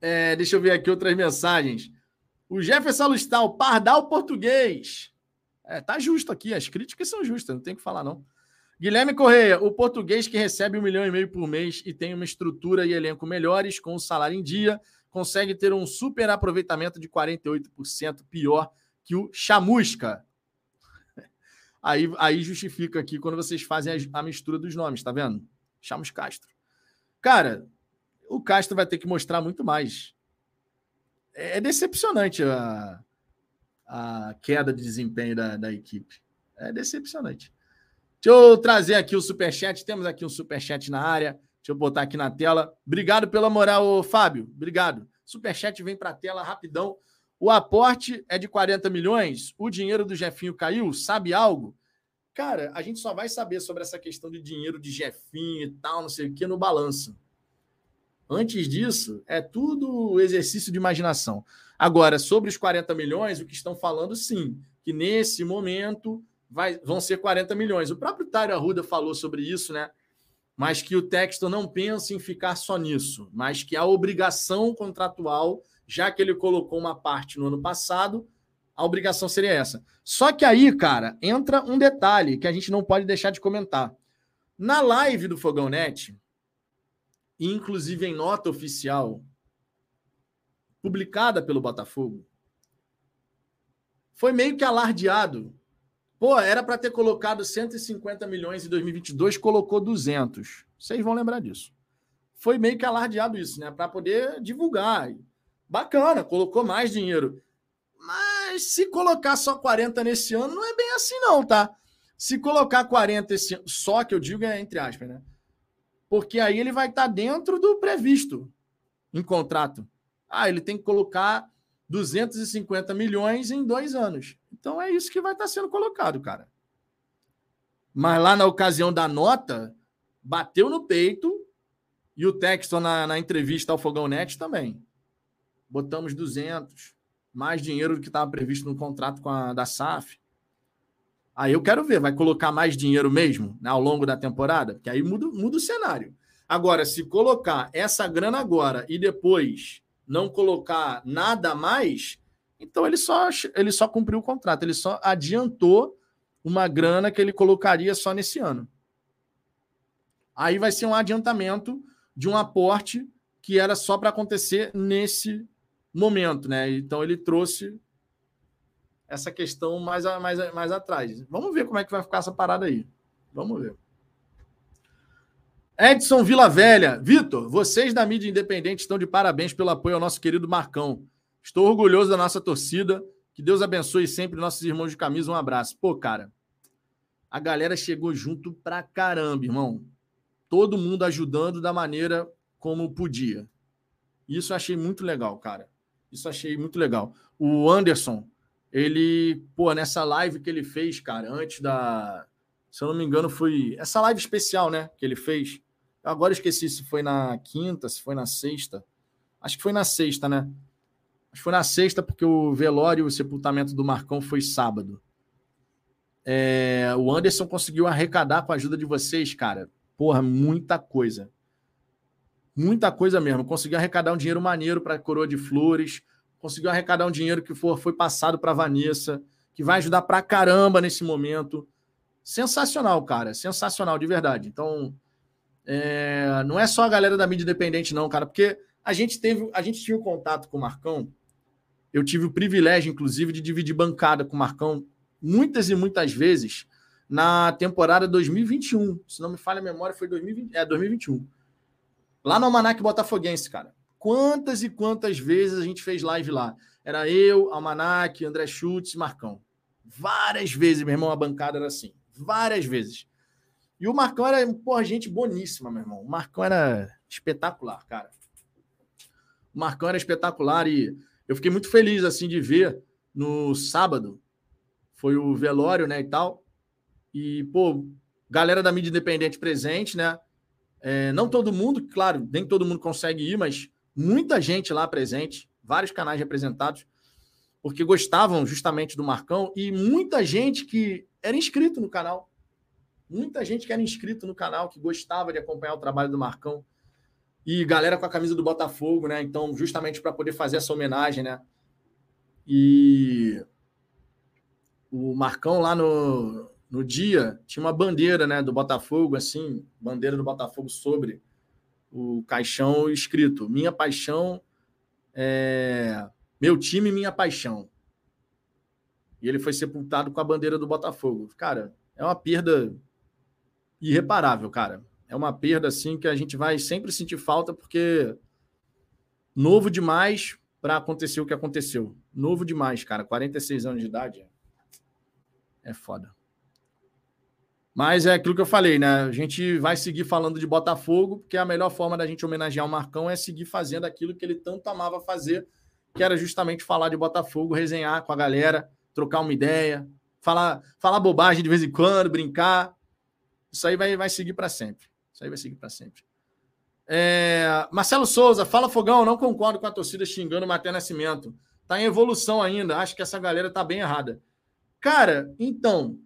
É, deixa eu ver aqui outras mensagens. O Jefferson Lustal, Pardal Português. É, tá justo aqui, as críticas são justas, não tem que falar, não. Guilherme Correia, o português que recebe um milhão e meio por mês e tem uma estrutura e elenco melhores, com o salário em dia, consegue ter um super aproveitamento de 48%, pior que o chamusca. Aí, aí justifica aqui quando vocês fazem a, a mistura dos nomes, tá vendo? Chamus Castro. Cara, o Castro vai ter que mostrar muito mais. É, é decepcionante a, a queda de desempenho da, da equipe. É decepcionante. Deixa eu trazer aqui o superchat. Temos aqui um superchat na área. Deixa eu botar aqui na tela. Obrigado pela moral, Fábio. Obrigado. Superchat vem para a tela rapidão. O aporte é de 40 milhões, o dinheiro do Jefinho caiu, sabe algo? Cara, a gente só vai saber sobre essa questão de dinheiro de Jefinho e tal, não sei o que, no balanço. Antes disso, é tudo exercício de imaginação. Agora, sobre os 40 milhões, o que estão falando, sim, que nesse momento vai, vão ser 40 milhões. O próprio Tário Arruda falou sobre isso, né? Mas que o texto não pensa em ficar só nisso, mas que a obrigação contratual já que ele colocou uma parte no ano passado, a obrigação seria essa. Só que aí, cara, entra um detalhe que a gente não pode deixar de comentar. Na live do Fogão Net, inclusive em nota oficial publicada pelo Botafogo, foi meio que alardeado. Pô, era para ter colocado 150 milhões em 2022, colocou 200. Vocês vão lembrar disso. Foi meio que alardeado isso, né? Para poder divulgar. Bacana, colocou mais dinheiro. Mas se colocar só 40 nesse ano, não é bem assim, não, tá? Se colocar 40 esse ano, só que eu digo é entre aspas, né? Porque aí ele vai estar dentro do previsto em contrato. Ah, ele tem que colocar 250 milhões em dois anos. Então é isso que vai estar sendo colocado, cara. Mas lá na ocasião da nota, bateu no peito e o Texton na, na entrevista ao Fogão Net também. Botamos 200, mais dinheiro do que estava previsto no contrato com a da SAF. Aí eu quero ver, vai colocar mais dinheiro mesmo né, ao longo da temporada? Porque aí muda, muda o cenário. Agora, se colocar essa grana agora e depois não colocar nada mais, então ele só, ele só cumpriu o contrato, ele só adiantou uma grana que ele colocaria só nesse ano. Aí vai ser um adiantamento de um aporte que era só para acontecer nesse momento, né? Então ele trouxe essa questão mais, mais, mais atrás. Vamos ver como é que vai ficar essa parada aí. Vamos ver. Edson Vila Velha. Vitor, vocês da mídia independente estão de parabéns pelo apoio ao nosso querido Marcão. Estou orgulhoso da nossa torcida. Que Deus abençoe sempre nossos irmãos de camisa. Um abraço. Pô, cara, a galera chegou junto pra caramba, irmão. Todo mundo ajudando da maneira como podia. Isso eu achei muito legal, cara. Isso eu achei muito legal. O Anderson, ele, pô, nessa live que ele fez, cara, antes da. Se eu não me engano, foi. Essa live especial, né? Que ele fez. Eu agora esqueci se foi na quinta, se foi na sexta. Acho que foi na sexta, né? Acho que foi na sexta, porque o velório e o sepultamento do Marcão foi sábado. É, o Anderson conseguiu arrecadar com a ajuda de vocês, cara. Porra, muita coisa. Muita coisa mesmo. Conseguiu arrecadar um dinheiro maneiro para a Coroa de Flores conseguiu arrecadar um dinheiro que for, foi passado para Vanessa, que vai ajudar para caramba nesse momento. Sensacional, cara. Sensacional, de verdade. Então, é, não é só a galera da mídia independente, não, cara, porque a gente teve, a gente tinha um contato com o Marcão. Eu tive o privilégio, inclusive, de dividir bancada com o Marcão muitas e muitas vezes na temporada 2021. Se não me falha a memória, foi 2020, é, 2021. Lá no Almanac Botafoguense, cara. Quantas e quantas vezes a gente fez live lá? Era eu, Almanac, André Schultz, Marcão. Várias vezes, meu irmão, a bancada era assim. Várias vezes. E o Marcão era, porra, gente boníssima, meu irmão. O Marcão era espetacular, cara. O Marcão era espetacular e eu fiquei muito feliz, assim, de ver no sábado. Foi o velório, né, e tal. E, pô, galera da mídia independente presente, né? É, não todo mundo, claro, nem todo mundo consegue ir, mas muita gente lá presente, vários canais representados, porque gostavam justamente do Marcão e muita gente que era inscrito no canal. Muita gente que era inscrito no canal, que gostava de acompanhar o trabalho do Marcão. E galera com a camisa do Botafogo, né? Então, justamente para poder fazer essa homenagem, né? E o Marcão lá no, no dia tinha uma bandeira, né, do Botafogo, assim, bandeira do Botafogo sobre o caixão escrito: Minha paixão é meu time, minha paixão. E ele foi sepultado com a bandeira do Botafogo. Cara, é uma perda irreparável, cara. É uma perda assim que a gente vai sempre sentir falta porque novo demais para acontecer o que aconteceu. Novo demais, cara. 46 anos de idade é foda. Mas é aquilo que eu falei, né? A gente vai seguir falando de Botafogo, porque a melhor forma da gente homenagear o Marcão é seguir fazendo aquilo que ele tanto amava fazer, que era justamente falar de Botafogo, resenhar com a galera, trocar uma ideia, falar, falar bobagem de vez em quando, brincar. Isso aí vai, vai seguir para sempre. Isso aí vai seguir para sempre. É... Marcelo Souza, fala Fogão, não concordo com a torcida xingando o Matheus Nascimento. Tá em evolução ainda. Acho que essa galera tá bem errada. Cara, então,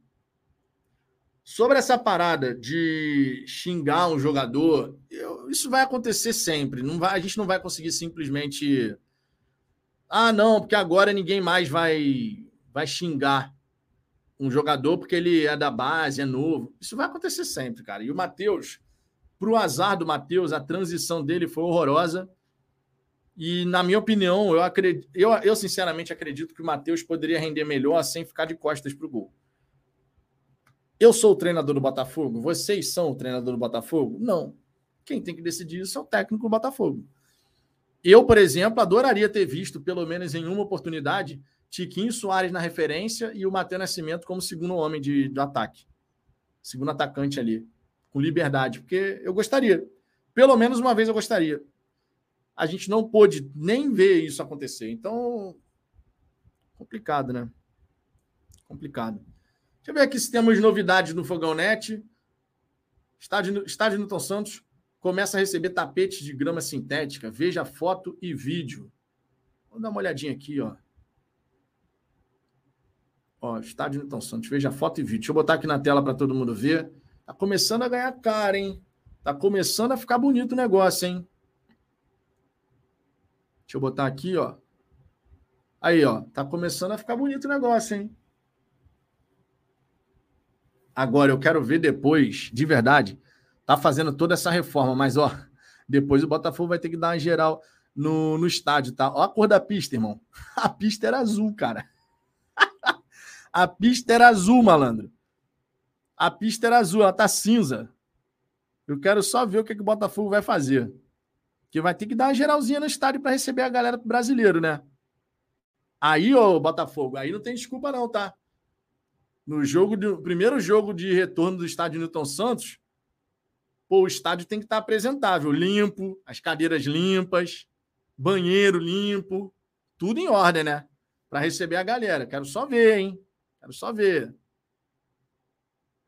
Sobre essa parada de xingar um jogador, eu, isso vai acontecer sempre. Não vai, a gente não vai conseguir simplesmente. Ah, não, porque agora ninguém mais vai, vai xingar um jogador porque ele é da base, é novo. Isso vai acontecer sempre, cara. E o Matheus, para o azar do Matheus, a transição dele foi horrorosa. E, na minha opinião, eu, acredito, eu, eu sinceramente acredito que o Matheus poderia render melhor sem ficar de costas para o gol. Eu sou o treinador do Botafogo? Vocês são o treinador do Botafogo? Não. Quem tem que decidir isso é o técnico do Botafogo. Eu, por exemplo, adoraria ter visto, pelo menos em uma oportunidade, Tiquinho Soares na referência e o Matheus Nascimento como segundo homem de, de ataque. Segundo atacante ali, com liberdade. Porque eu gostaria. Pelo menos uma vez eu gostaria. A gente não pôde nem ver isso acontecer. Então, complicado, né? Complicado. Deixa eu ver aqui se temos novidades no Fogão Net. Estádio, Estádio Newton Santos começa a receber tapetes de grama sintética. Veja foto e vídeo. Vamos dar uma olhadinha aqui, ó. Ó, estádio Newton Santos. Veja foto e vídeo. Deixa eu botar aqui na tela para todo mundo ver. Tá começando a ganhar cara, hein? Tá começando a ficar bonito o negócio, hein? Deixa eu botar aqui, ó. Aí, ó. Tá começando a ficar bonito o negócio, hein? Agora, eu quero ver depois, de verdade, tá fazendo toda essa reforma, mas, ó, depois o Botafogo vai ter que dar uma geral no, no estádio, tá? Ó a cor da pista, irmão. A pista era azul, cara. A pista era azul, malandro. A pista era azul, ela tá cinza. Eu quero só ver o que, que o Botafogo vai fazer. Que vai ter que dar uma geralzinha no estádio para receber a galera brasileiro, né? Aí, ô Botafogo, aí não tem desculpa, não, tá? No jogo de, primeiro jogo de retorno do estádio Newton Santos, pô, o estádio tem que estar tá apresentável, limpo, as cadeiras limpas, banheiro limpo, tudo em ordem, né? Para receber a galera. Quero só ver, hein? Quero só ver.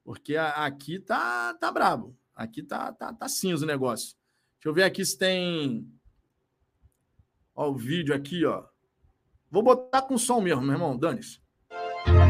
Porque aqui tá, tá brabo. Aqui tá, tá, tá cinza o negócio. Deixa eu ver aqui se tem. Ó, o vídeo aqui, ó. Vou botar com som mesmo, meu irmão. Dane-se. irmão,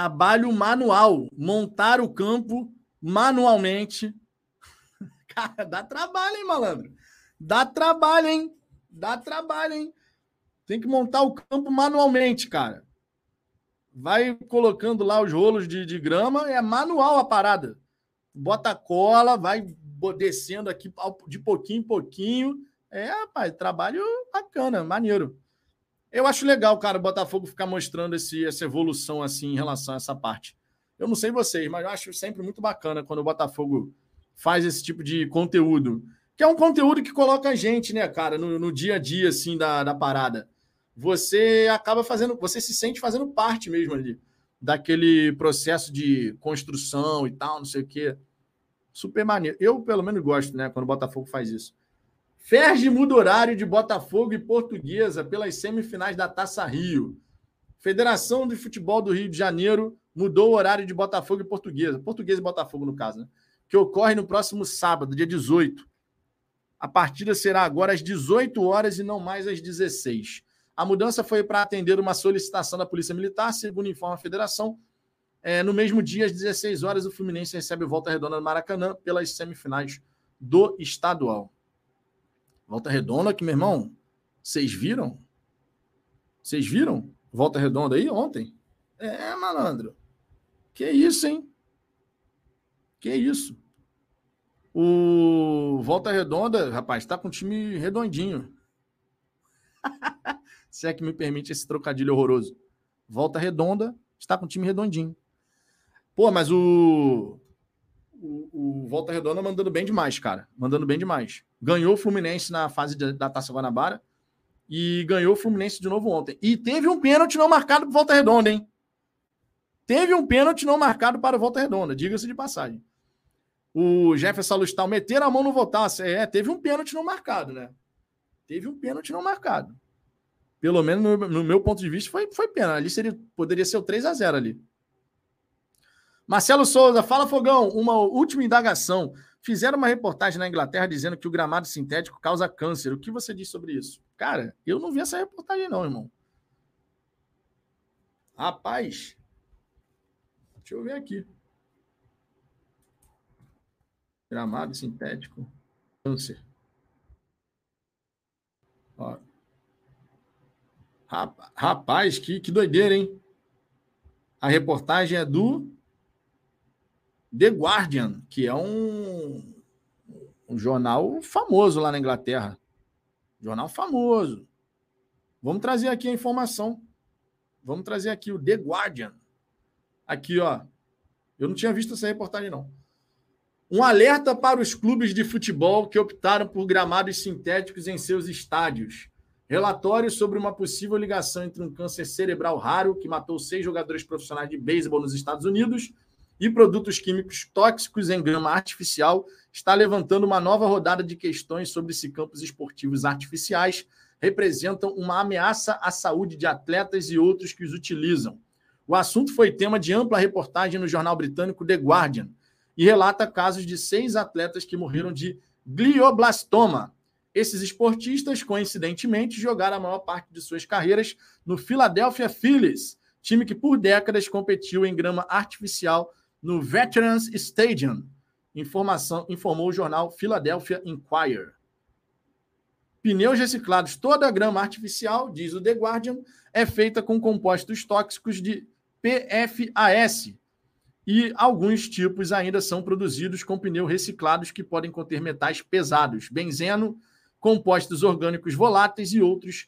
trabalho manual, montar o campo manualmente. Cara, dá trabalho, hein, malandro? Dá trabalho, hein? Dá trabalho, hein? Tem que montar o campo manualmente, cara. Vai colocando lá os rolos de, de grama, é manual a parada. Bota cola, vai descendo aqui de pouquinho em pouquinho. É, rapaz, trabalho bacana, maneiro. Eu acho legal, cara, o Botafogo ficar mostrando esse, essa evolução assim em relação a essa parte. Eu não sei vocês, mas eu acho sempre muito bacana quando o Botafogo faz esse tipo de conteúdo. Que é um conteúdo que coloca a gente, né, cara, no, no dia a dia, assim, da, da parada. Você acaba fazendo, você se sente fazendo parte mesmo ali daquele processo de construção e tal, não sei o quê. Super maneiro. Eu, pelo menos, gosto, né, quando o Botafogo faz isso. Ferge muda horário de Botafogo e Portuguesa pelas semifinais da Taça Rio. Federação de Futebol do Rio de Janeiro mudou o horário de Botafogo e Portuguesa. Portuguesa e Botafogo, no caso, né? Que ocorre no próximo sábado, dia 18. A partida será agora às 18 horas e não mais às 16. A mudança foi para atender uma solicitação da Polícia Militar, segundo informa a federação. É, no mesmo dia, às 16 horas, o Fluminense recebe volta redonda no Maracanã pelas semifinais do estadual. Volta Redonda, que, meu irmão, vocês viram? Vocês viram? Volta Redonda aí ontem? É, malandro. Que isso, hein? Que isso? O Volta Redonda, rapaz, tá com um time redondinho. Se é que me permite esse trocadilho horroroso. Volta Redonda está com um time redondinho. Pô, mas o, o, o Volta Redonda mandando bem demais, cara. Mandando bem demais. Ganhou o Fluminense na fase de, da Taça Guanabara e ganhou o Fluminense de novo ontem. E teve um pênalti não marcado por Volta Redonda, hein? Teve um pênalti não marcado para Volta Redonda, diga-se de passagem. O Jefferson Lustal meter a mão no Voltaço. É, teve um pênalti não marcado, né? Teve um pênalti não marcado. Pelo menos no, no meu ponto de vista, foi, foi pênalti. Ali seria, poderia ser o 3 a 0 ali. Marcelo Souza, fala Fogão, uma última indagação. Fizeram uma reportagem na Inglaterra dizendo que o gramado sintético causa câncer. O que você diz sobre isso? Cara, eu não vi essa reportagem, não, irmão. Rapaz, deixa eu ver aqui. Gramado sintético, câncer. Ó. Rapaz, que, que doideira, hein? A reportagem é do The Guardian, que é um, um jornal famoso lá na Inglaterra. Jornal famoso. Vamos trazer aqui a informação. Vamos trazer aqui o The Guardian. Aqui, ó. Eu não tinha visto essa reportagem, não. Um alerta para os clubes de futebol que optaram por gramados sintéticos em seus estádios. Relatório sobre uma possível ligação entre um câncer cerebral raro que matou seis jogadores profissionais de beisebol nos Estados Unidos e produtos químicos tóxicos em grama artificial está levantando uma nova rodada de questões sobre se campos esportivos artificiais representam uma ameaça à saúde de atletas e outros que os utilizam. O assunto foi tema de ampla reportagem no jornal britânico The Guardian e relata casos de seis atletas que morreram de glioblastoma. Esses esportistas, coincidentemente, jogaram a maior parte de suas carreiras no Philadelphia Phillies, time que por décadas competiu em grama artificial no Veterans Stadium, informação, informou o jornal Philadelphia Inquirer. Pneus reciclados, toda a grama artificial, diz o The Guardian, é feita com compostos tóxicos de PFAS. E alguns tipos ainda são produzidos com pneus reciclados que podem conter metais pesados, benzeno, compostos orgânicos voláteis e outros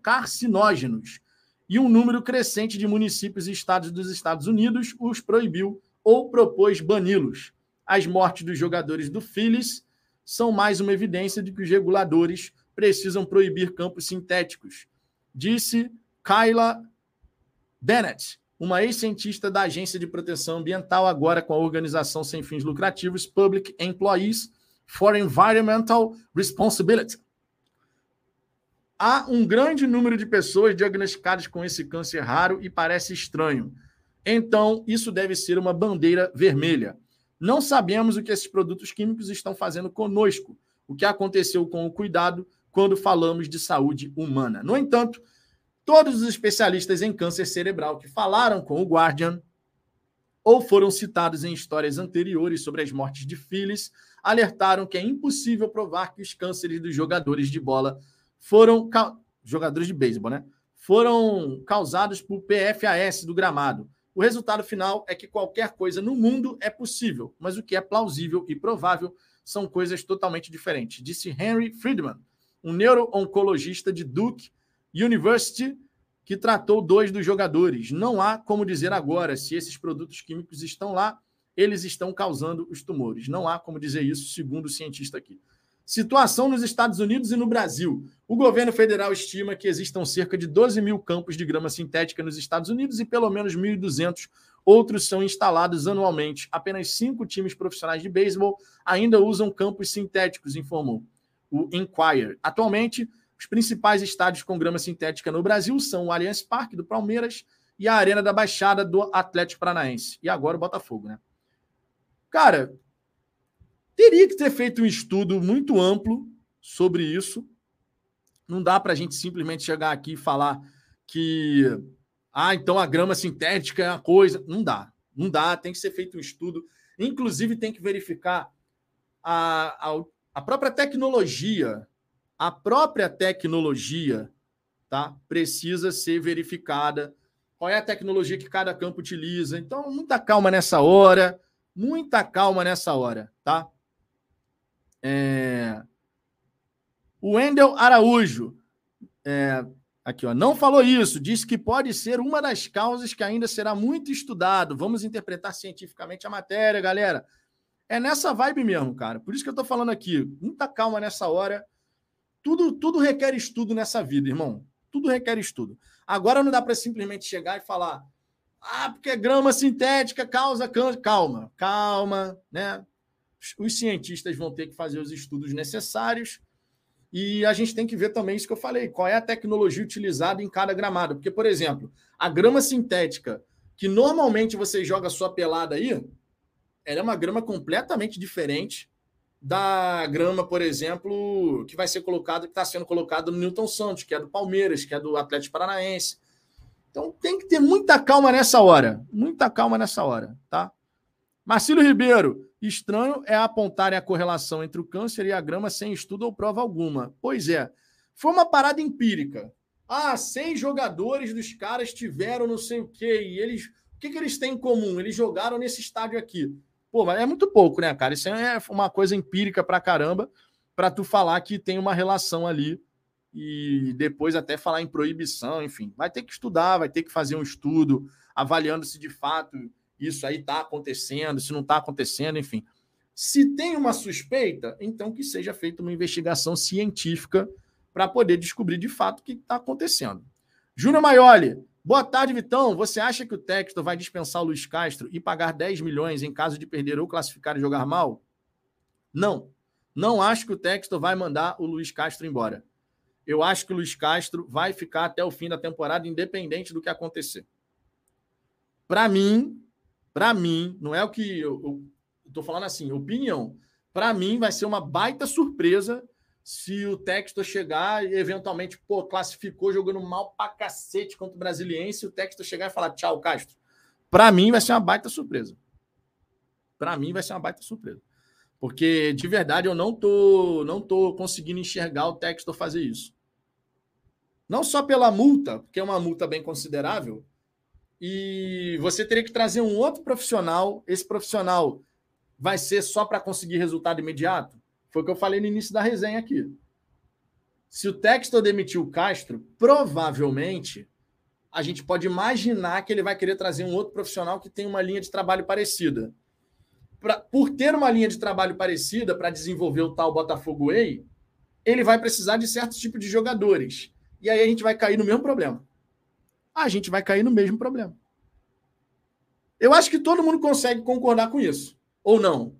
carcinógenos. E um número crescente de municípios e estados dos Estados Unidos os proibiu ou propôs bani-los. As mortes dos jogadores do Phillies são mais uma evidência de que os reguladores precisam proibir campos sintéticos, disse Kyla Bennett, uma ex-cientista da Agência de Proteção Ambiental, agora com a organização sem fins lucrativos Public Employees for Environmental Responsibility. Há um grande número de pessoas diagnosticadas com esse câncer raro e parece estranho então isso deve ser uma bandeira vermelha. Não sabemos o que esses produtos químicos estão fazendo conosco, o que aconteceu com o cuidado quando falamos de saúde humana. No entanto, todos os especialistas em câncer cerebral que falaram com o Guardian ou foram citados em histórias anteriores sobre as mortes de Phyllis alertaram que é impossível provar que os cânceres dos jogadores de bola foram jogadores de beisebol, né? Foram causados por PFAS do gramado o resultado final é que qualquer coisa no mundo é possível, mas o que é plausível e provável são coisas totalmente diferentes, disse Henry Friedman, um neuro-oncologista de Duke University que tratou dois dos jogadores. Não há como dizer agora se esses produtos químicos estão lá, eles estão causando os tumores. Não há como dizer isso, segundo o cientista aqui. Situação nos Estados Unidos e no Brasil. O governo federal estima que existam cerca de 12 mil campos de grama sintética nos Estados Unidos e pelo menos 1.200 outros são instalados anualmente. Apenas cinco times profissionais de beisebol ainda usam campos sintéticos, informou o Enquirer. Atualmente, os principais estádios com grama sintética no Brasil são o Allianz Parque do Palmeiras e a Arena da Baixada do Atlético Paranaense. E agora o Botafogo, né? Cara, Teria que ter feito um estudo muito amplo sobre isso. Não dá para a gente simplesmente chegar aqui e falar que, ah, então a grama sintética é a coisa. Não dá. Não dá. Tem que ser feito um estudo. Inclusive, tem que verificar a, a, a própria tecnologia. A própria tecnologia tá? precisa ser verificada. Qual é a tecnologia que cada campo utiliza? Então, muita calma nessa hora. Muita calma nessa hora, tá? É... O Wendel Araújo, é... aqui, ó, não falou isso, disse que pode ser uma das causas que ainda será muito estudado. Vamos interpretar cientificamente a matéria, galera. É nessa vibe mesmo, cara. Por isso que eu tô falando aqui. Muita calma nessa hora. Tudo, tudo requer estudo nessa vida, irmão. Tudo requer estudo. Agora não dá para simplesmente chegar e falar: ah, porque grama sintética causa câncer. Calma, calma, né? Os cientistas vão ter que fazer os estudos necessários e a gente tem que ver também isso que eu falei: qual é a tecnologia utilizada em cada gramado. Porque, por exemplo, a grama sintética, que normalmente você joga sua pelada aí, ela é uma grama completamente diferente da grama, por exemplo, que vai ser colocado, que está sendo colocado no Newton Santos, que é do Palmeiras, que é do Atlético Paranaense. Então tem que ter muita calma nessa hora. Muita calma nessa hora, tá? Marcílio Ribeiro, estranho é apontarem a correlação entre o câncer e a grama sem estudo ou prova alguma. Pois é, foi uma parada empírica. Ah, seis jogadores dos caras tiveram não sei o quê, e eles. O que, que eles têm em comum? Eles jogaram nesse estádio aqui. Pô, mas é muito pouco, né, cara? Isso é uma coisa empírica pra caramba, para tu falar que tem uma relação ali e depois até falar em proibição, enfim. Vai ter que estudar, vai ter que fazer um estudo avaliando se de fato isso aí está acontecendo, se não está acontecendo, enfim. Se tem uma suspeita, então que seja feita uma investigação científica para poder descobrir de fato o que está acontecendo. Júnior Maioli, Boa tarde, Vitão. Você acha que o Texto vai dispensar o Luiz Castro e pagar 10 milhões em caso de perder ou classificar e jogar mal? Não. Não acho que o Texto vai mandar o Luiz Castro embora. Eu acho que o Luiz Castro vai ficar até o fim da temporada, independente do que acontecer. Para mim, para mim, não é o que eu, estou falando assim, opinião. Para mim, vai ser uma baita surpresa se o Textor chegar e eventualmente, pô, classificou jogando mal pra cacete contra o Brasiliense, o Textor chegar e falar tchau, Castro. Para mim vai ser uma baita surpresa. Para mim vai ser uma baita surpresa. Porque de verdade eu não tô não tô conseguindo enxergar o Textor fazer isso. Não só pela multa, porque é uma multa bem considerável, e você teria que trazer um outro profissional, esse profissional vai ser só para conseguir resultado imediato? Foi o que eu falei no início da resenha aqui. Se o Textor demitir o Castro, provavelmente a gente pode imaginar que ele vai querer trazer um outro profissional que tem uma linha de trabalho parecida. Pra, por ter uma linha de trabalho parecida para desenvolver o tal Botafogo Way, ele vai precisar de certos tipos de jogadores. E aí a gente vai cair no mesmo problema. A gente vai cair no mesmo problema. Eu acho que todo mundo consegue concordar com isso. Ou não?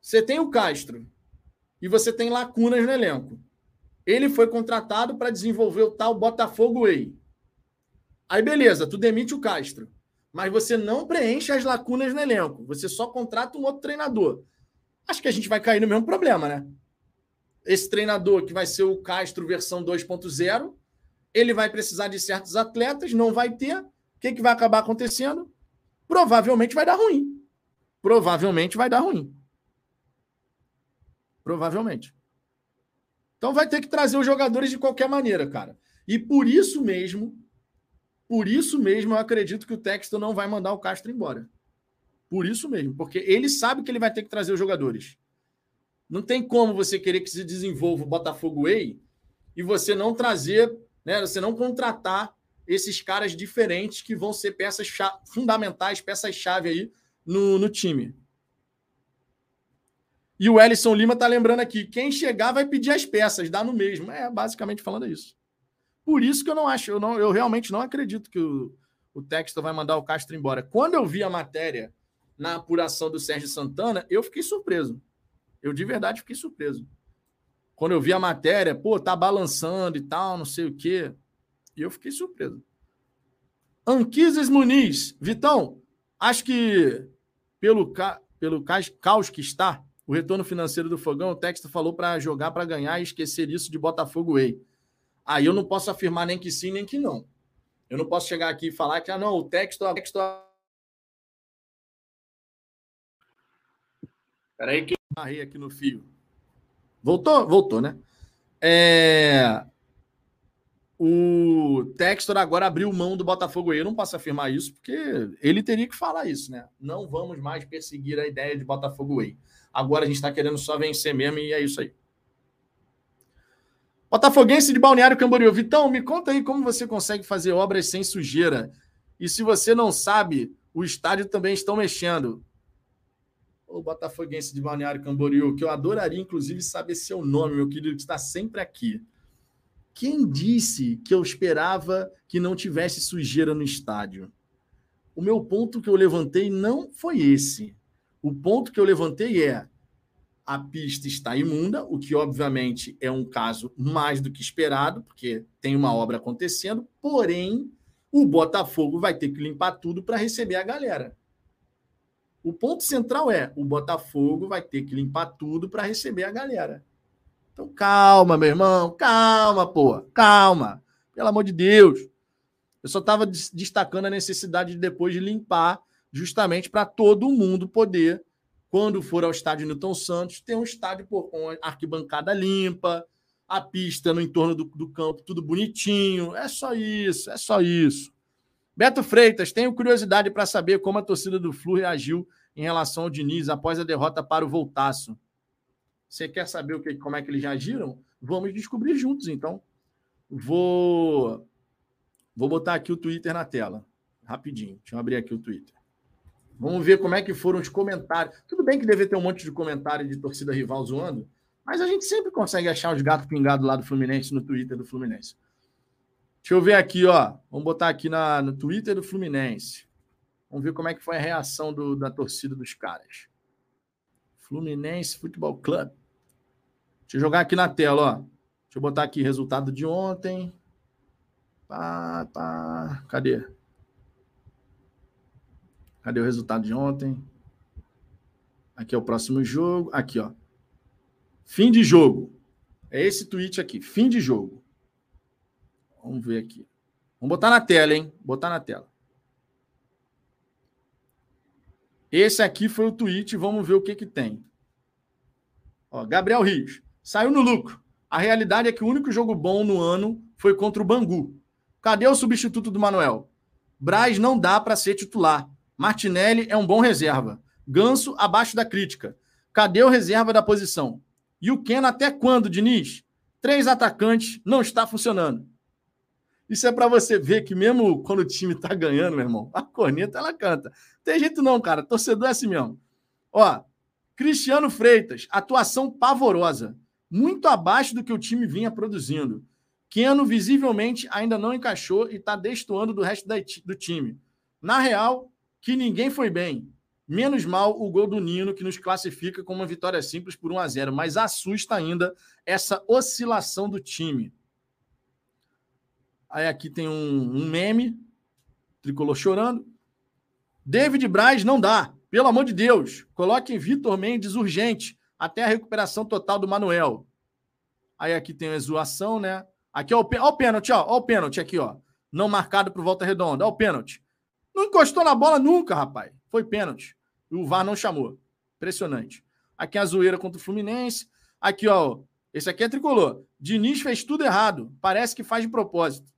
Você tem o Castro, e você tem lacunas no elenco. Ele foi contratado para desenvolver o tal Botafogo Way. Aí, beleza, tu demite o Castro. Mas você não preenche as lacunas no elenco. Você só contrata um outro treinador. Acho que a gente vai cair no mesmo problema, né? Esse treinador que vai ser o Castro versão 2.0, ele vai precisar de certos atletas, não vai ter. O que, que vai acabar acontecendo? Provavelmente vai dar ruim. Provavelmente vai dar ruim. Provavelmente. Então vai ter que trazer os jogadores de qualquer maneira, cara. E por isso mesmo, por isso mesmo, eu acredito que o Texto não vai mandar o Castro embora. Por isso mesmo, porque ele sabe que ele vai ter que trazer os jogadores. Não tem como você querer que se desenvolva o Botafogo Way e você não trazer, né, você não contratar esses caras diferentes que vão ser peças fundamentais, peças-chave aí no, no time. E o Ellison Lima tá lembrando aqui: quem chegar vai pedir as peças, dá no mesmo. É basicamente falando isso. Por isso que eu não acho, eu, não, eu realmente não acredito que o, o Texto vai mandar o Castro embora. Quando eu vi a matéria na apuração do Sérgio Santana, eu fiquei surpreso. Eu de verdade fiquei surpreso. Quando eu vi a matéria, pô, tá balançando e tal, não sei o quê. E eu fiquei surpreso. Anquises Muniz, Vitão, acho que pelo, ca... pelo caos que está, o retorno financeiro do Fogão, o Texto falou para jogar para ganhar e esquecer isso de Botafogo Way. Aí eu não posso afirmar nem que sim, nem que não. Eu não posso chegar aqui e falar que, ah, não, o texto. O texto... Peraí que eu aqui no fio. Voltou? Voltou, né? É... O Textor agora abriu mão do Botafogo. Eu não posso afirmar isso, porque ele teria que falar isso, né? Não vamos mais perseguir a ideia de Botafogo Way. Agora a gente está querendo só vencer mesmo e é isso aí. Botafoguense de Balneário Camboriú. Vitão, me conta aí como você consegue fazer obras sem sujeira. E se você não sabe, o estádio também estão mexendo. O botafoguense de Balneário Camboriú, que eu adoraria, inclusive, saber seu nome, meu querido, que está sempre aqui. Quem disse que eu esperava que não tivesse sujeira no estádio? O meu ponto que eu levantei não foi esse. O ponto que eu levantei é: a pista está imunda, o que obviamente é um caso mais do que esperado, porque tem uma obra acontecendo, porém, o Botafogo vai ter que limpar tudo para receber a galera. O ponto central é: o Botafogo vai ter que limpar tudo para receber a galera. Então, calma, meu irmão, calma, pô, calma. Pelo amor de Deus. Eu só estava destacando a necessidade de depois de limpar, justamente para todo mundo poder, quando for ao estádio Newton Santos, ter um estádio pô, com arquibancada limpa, a pista no entorno do, do campo, tudo bonitinho. É só isso, é só isso. Beto Freitas, tenho curiosidade para saber como a torcida do Flu reagiu em relação ao Diniz após a derrota para o Voltaço. Você quer saber o que, como é que eles reagiram? Vamos descobrir juntos, então. Vou, vou botar aqui o Twitter na tela. Rapidinho. Deixa eu abrir aqui o Twitter. Vamos ver como é que foram os comentários. Tudo bem que deve ter um monte de comentário de torcida rival zoando, mas a gente sempre consegue achar os gatos pingados lá do Fluminense no Twitter do Fluminense. Deixa eu ver aqui, ó. Vamos botar aqui na, no Twitter do Fluminense. Vamos ver como é que foi a reação do, da torcida dos caras. Fluminense Futebol Club. Deixa eu jogar aqui na tela, ó. Deixa eu botar aqui resultado de ontem. Pá, pá. Cadê? Cadê o resultado de ontem? Aqui é o próximo jogo. Aqui, ó. Fim de jogo. É esse tweet aqui. Fim de jogo. Vamos ver aqui. Vamos botar na tela, hein? Botar na tela. Esse aqui foi o tweet, vamos ver o que que tem. Ó, Gabriel Rios. Saiu no lucro. A realidade é que o único jogo bom no ano foi contra o Bangu. Cadê o substituto do Manuel? Braz não dá para ser titular. Martinelli é um bom reserva. Ganso abaixo da crítica. Cadê o reserva da posição? E o Ken até quando, Diniz? Três atacantes não está funcionando. Isso é para você ver que mesmo quando o time tá ganhando, meu irmão, a corneta ela canta. Tem jeito não, cara. Torcedor é assim mesmo. Ó, Cristiano Freitas, atuação pavorosa, muito abaixo do que o time vinha produzindo. Keno visivelmente ainda não encaixou e está destoando do resto do time. Na real, que ninguém foi bem. Menos mal o gol do Nino, que nos classifica com uma vitória simples por 1 a 0 mas assusta ainda essa oscilação do time. Aí aqui tem um, um meme, tricolor chorando. David Braz não dá. Pelo amor de Deus, coloquem Vitor Mendes urgente até a recuperação total do Manuel. Aí aqui tem a zoação, né? Aqui, ó, ó o pênalti, ó, ó o pênalti aqui, ó. Não marcado por volta redonda, ó o pênalti. Não encostou na bola nunca, rapaz. Foi pênalti. O VAR não chamou. Impressionante. Aqui a zoeira contra o Fluminense. Aqui, ó. Esse aqui é tricolor. Diniz fez tudo errado. Parece que faz de propósito.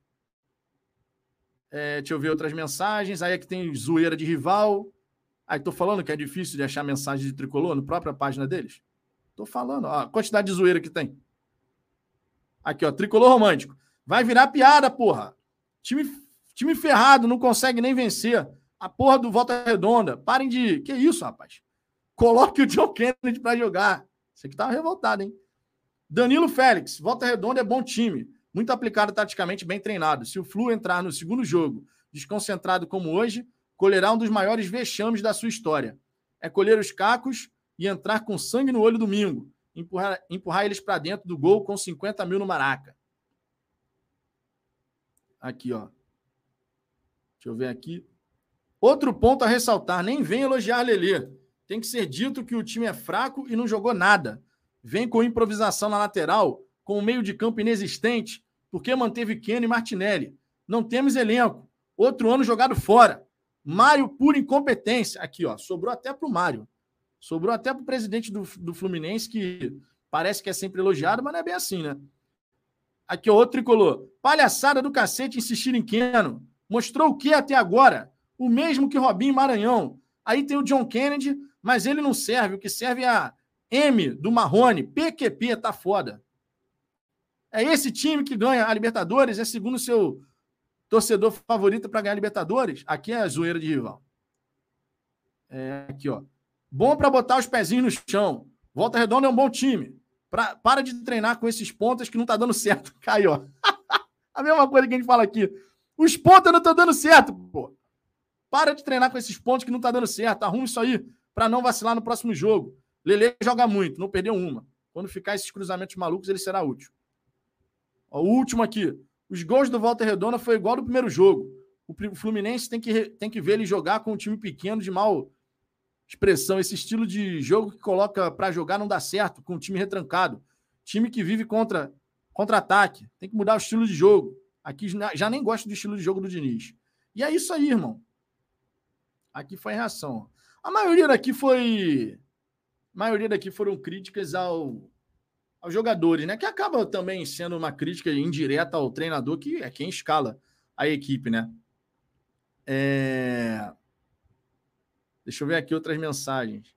É, deixa eu ver outras mensagens. Aí aqui tem zoeira de rival. Aí tô falando que é difícil de achar mensagem de tricolor na própria página deles. Tô falando, ó, a quantidade de zoeira que tem. Aqui, ó, tricolor romântico. Vai virar piada, porra. Time, time ferrado, não consegue nem vencer. A porra do Volta Redonda. Parem de. Que isso, rapaz? Coloque o John Kennedy para jogar. Você que tava revoltado, hein? Danilo Félix. Volta Redonda é bom time muito aplicado taticamente, bem treinado. Se o Flu entrar no segundo jogo desconcentrado como hoje, colherá um dos maiores vexames da sua história. É colher os cacos e entrar com sangue no olho domingo, empurrar, empurrar eles para dentro do gol com 50 mil no Maraca. Aqui, ó. Deixa eu ver aqui. Outro ponto a ressaltar: nem vem elogiar Lelê. Tem que ser dito que o time é fraco e não jogou nada. Vem com improvisação na lateral, com o meio de campo inexistente porque manteve Keno e Martinelli. Não temos elenco. Outro ano jogado fora. Mário por incompetência. Aqui, ó, sobrou até para o Mário. Sobrou até para o presidente do, do Fluminense, que parece que é sempre elogiado, mas não é bem assim, né? Aqui, ó, outro tricolor. Palhaçada do cacete insistir em Keno. Mostrou o que até agora? O mesmo que Robinho Maranhão. Aí tem o John Kennedy, mas ele não serve. O que serve é a M do Marrone. PQP, tá foda. É esse time que ganha a Libertadores? É segundo seu torcedor favorito para ganhar a Libertadores? Aqui é a zoeira de rival. É, aqui, ó. Bom para botar os pezinhos no chão. Volta Redonda é um bom time. Pra, para de treinar com esses pontas que não tá dando certo. Caiu, ó. a mesma coisa que a gente fala aqui. Os pontas não estão dando certo, pô. Para de treinar com esses pontos que não tá dando certo. Arruma isso aí para não vacilar no próximo jogo. Lele joga muito, não perdeu uma. Quando ficar esses cruzamentos malucos, ele será útil. Ó, o último aqui. Os gols do Walter Redonda foi igual do primeiro jogo. O Fluminense tem que, tem que ver ele jogar com um time pequeno de mal expressão. Esse estilo de jogo que coloca para jogar não dá certo com um time retrancado. Time que vive contra contra-ataque. Tem que mudar o estilo de jogo. Aqui já nem gosto do estilo de jogo do Diniz. E é isso aí, irmão. Aqui foi reação. A maioria daqui foi. A maioria daqui foram críticas ao, aos jogadores, né? Que acaba também sendo uma crítica indireta ao treinador, que é quem escala a equipe, né? É... Deixa eu ver aqui outras mensagens.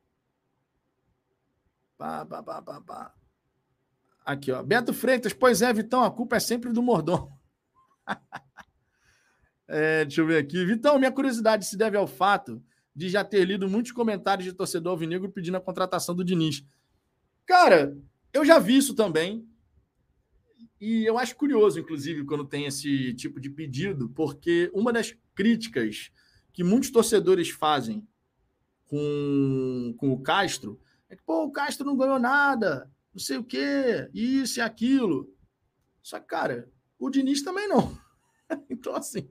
Pá, pá, pá, pá, pá. Aqui, ó. Beto Freitas, pois é, Vitão, a culpa é sempre do Mordom. é, deixa eu ver aqui. Vitão, minha curiosidade se deve ao fato de já ter lido muitos comentários de torcedor alvinegro pedindo a contratação do Diniz. Cara, eu já vi isso também. E eu acho curioso, inclusive, quando tem esse tipo de pedido, porque uma das críticas que muitos torcedores fazem com, com o Castro é que, pô, o Castro não ganhou nada, não sei o quê, isso e aquilo. Só que, cara, o Diniz também não. então, assim,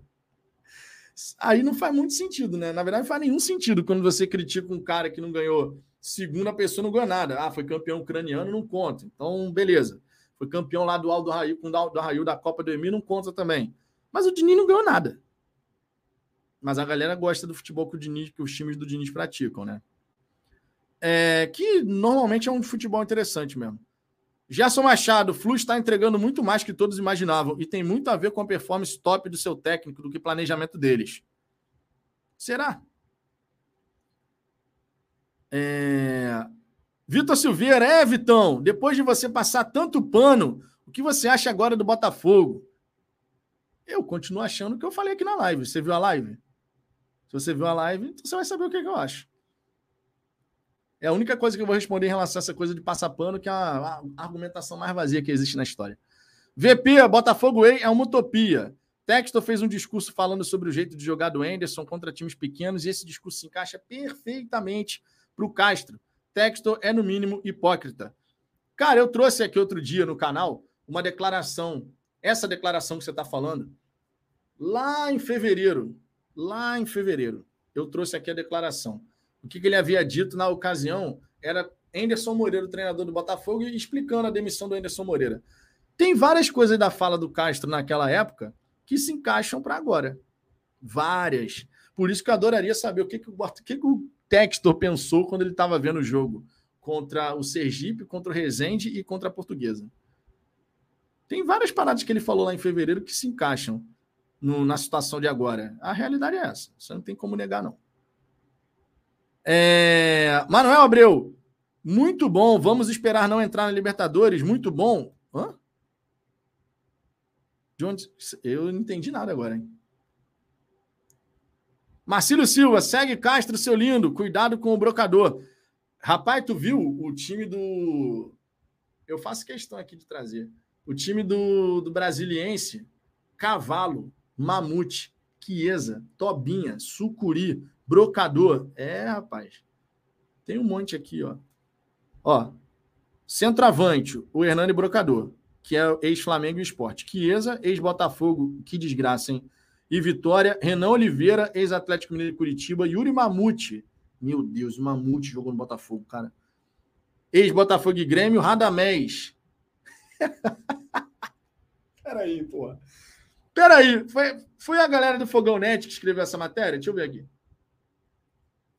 aí não faz muito sentido, né? Na verdade, não faz nenhum sentido quando você critica um cara que não ganhou segunda pessoa, não ganhou nada. Ah, foi campeão ucraniano, não conta. Então, beleza. Foi campeão lá do Aldo Raio, com o Aldo Raio da Copa do Emir, não conta também. Mas o Diniz não ganhou nada. Mas a galera gosta do futebol que, o Diniz, que os times do Diniz praticam, né? É, que normalmente é um futebol interessante mesmo. Gerson Machado, o Flu está entregando muito mais que todos imaginavam e tem muito a ver com a performance top do seu técnico do que planejamento deles. Será? É... Vitor Silveira, é, Vitão, depois de você passar tanto pano, o que você acha agora do Botafogo? Eu continuo achando o que eu falei aqui na live. Você viu a live? Se você viu a live, então você vai saber o que, é que eu acho. É a única coisa que eu vou responder em relação a essa coisa de passar pano, que é a, argumentação mais vazia que existe na história. VP, Botafogo Way é uma utopia. Textor fez um discurso falando sobre o jeito de jogar do Anderson contra times pequenos e esse discurso se encaixa perfeitamente para o Castro. Textor é, no mínimo, hipócrita. Cara, eu trouxe aqui outro dia no canal uma declaração, essa declaração que você está falando, lá em fevereiro. Lá em fevereiro. Eu trouxe aqui a declaração. O que, que ele havia dito na ocasião era Anderson Moreira, treinador do Botafogo, explicando a demissão do Anderson Moreira. Tem várias coisas da fala do Castro naquela época que se encaixam para agora. Várias. Por isso que eu adoraria saber o que, que, o, que, que o Textor pensou quando ele estava vendo o jogo contra o Sergipe, contra o Resende e contra a Portuguesa. Tem várias paradas que ele falou lá em fevereiro que se encaixam no, na situação de agora. A realidade é essa. Você não tem como negar, não. É... Manuel Abreu, muito bom. Vamos esperar não entrar na Libertadores. Muito bom. Hã? De onde? Eu não entendi nada agora, hein? Marcílio Silva, segue Castro, seu lindo. Cuidado com o brocador. Rapaz, tu viu o time do. Eu faço questão aqui de trazer. O time do, do Brasiliense, Cavalo, Mamute, Chiesa, Tobinha, Sucuri, Brocador. É, rapaz. Tem um monte aqui, ó. Ó. Centroavante, o Hernani Brocador, que é ex-Flamengo e Esporte. Chiesa, ex-Botafogo, que desgraça, hein? E Vitória, Renan Oliveira, ex-Atlético Mineiro de Curitiba, Yuri Mamute. Meu Deus, o Mamute jogou no Botafogo, cara. Ex-Botafogo e Grêmio, Radamés. Peraí, porra. Peraí, foi, foi a galera do Fogão Net que escreveu essa matéria? Deixa eu ver aqui.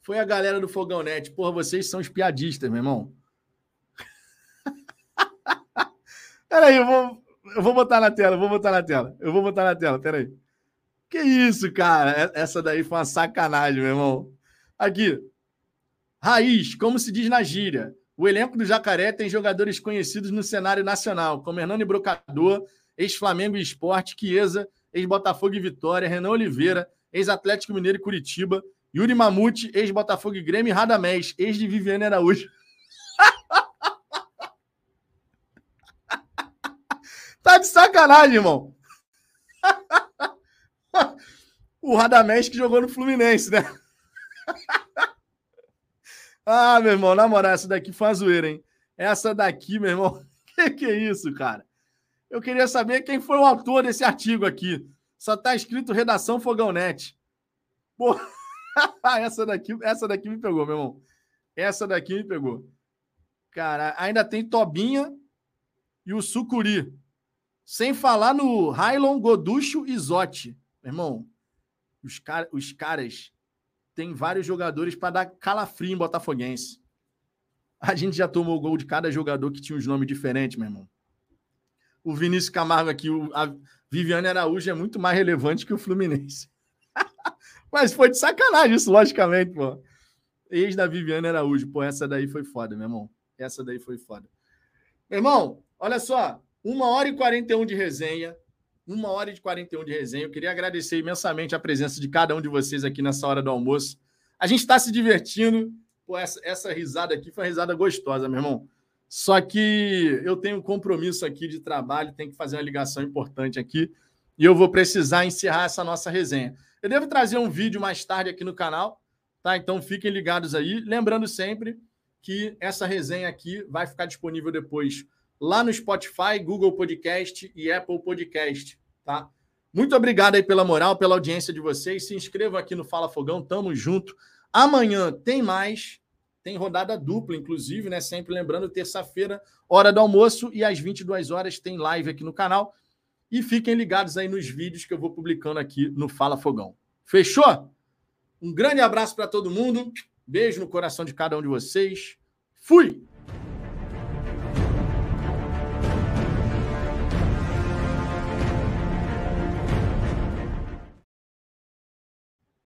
Foi a galera do Fogão Net. Porra, vocês são espiadistas, meu irmão. Peraí, eu vou, eu vou botar na tela, eu vou botar na tela. Eu vou botar na tela, peraí. Que isso, cara? Essa daí foi uma sacanagem, meu irmão. Aqui. Raiz, como se diz na gíria. O elenco do Jacaré tem jogadores conhecidos no cenário nacional, como Hernani Brocador, ex-Flamengo e Esporte, Chiesa, ex-Botafogo e Vitória, Renan Oliveira, ex-Atlético Mineiro e Curitiba, Yuri Mamute, ex-Botafogo e Grêmio, Radamés, ex de Viviane Araújo. tá de sacanagem, irmão. o Radamés que jogou no Fluminense, né? ah, meu irmão, na moral, essa daqui foi uma zoeira, hein? Essa daqui, meu irmão, que que é isso, cara? Eu queria saber quem foi o autor desse artigo aqui. Só tá escrito Redação Fogão Net. Pô, essa daqui, essa daqui me pegou, meu irmão. Essa daqui me pegou. Cara, ainda tem Tobinha e o Sucuri. Sem falar no Railon, Goducho e Zotti. Meu irmão, os, car os caras têm vários jogadores para dar calafrio em Botafoguense. A gente já tomou gol de cada jogador que tinha uns nomes diferentes, meu irmão. O Vinícius Camargo aqui, o, a Viviane Araújo é muito mais relevante que o Fluminense. Mas foi de sacanagem isso, logicamente, pô. Ex da Viviane Araújo. Pô, essa daí foi foda, meu irmão. Essa daí foi foda. Meu irmão, olha só. Uma hora e 41 de resenha. Uma hora e 41 de resenha. Eu queria agradecer imensamente a presença de cada um de vocês aqui nessa hora do almoço. A gente está se divertindo. Pô, essa, essa risada aqui foi uma risada gostosa, meu irmão. Só que eu tenho um compromisso aqui de trabalho, tenho que fazer uma ligação importante aqui e eu vou precisar encerrar essa nossa resenha. Eu devo trazer um vídeo mais tarde aqui no canal, tá? Então fiquem ligados aí. Lembrando sempre que essa resenha aqui vai ficar disponível depois lá no Spotify, Google Podcast e Apple Podcast, tá? Muito obrigado aí pela moral, pela audiência de vocês. Se inscrevam aqui no Fala Fogão, tamo junto. Amanhã tem mais, tem rodada dupla, inclusive, né? Sempre lembrando, terça-feira, hora do almoço e às 22 horas tem live aqui no canal. E fiquem ligados aí nos vídeos que eu vou publicando aqui no Fala Fogão. Fechou? Um grande abraço para todo mundo. Beijo no coração de cada um de vocês. Fui!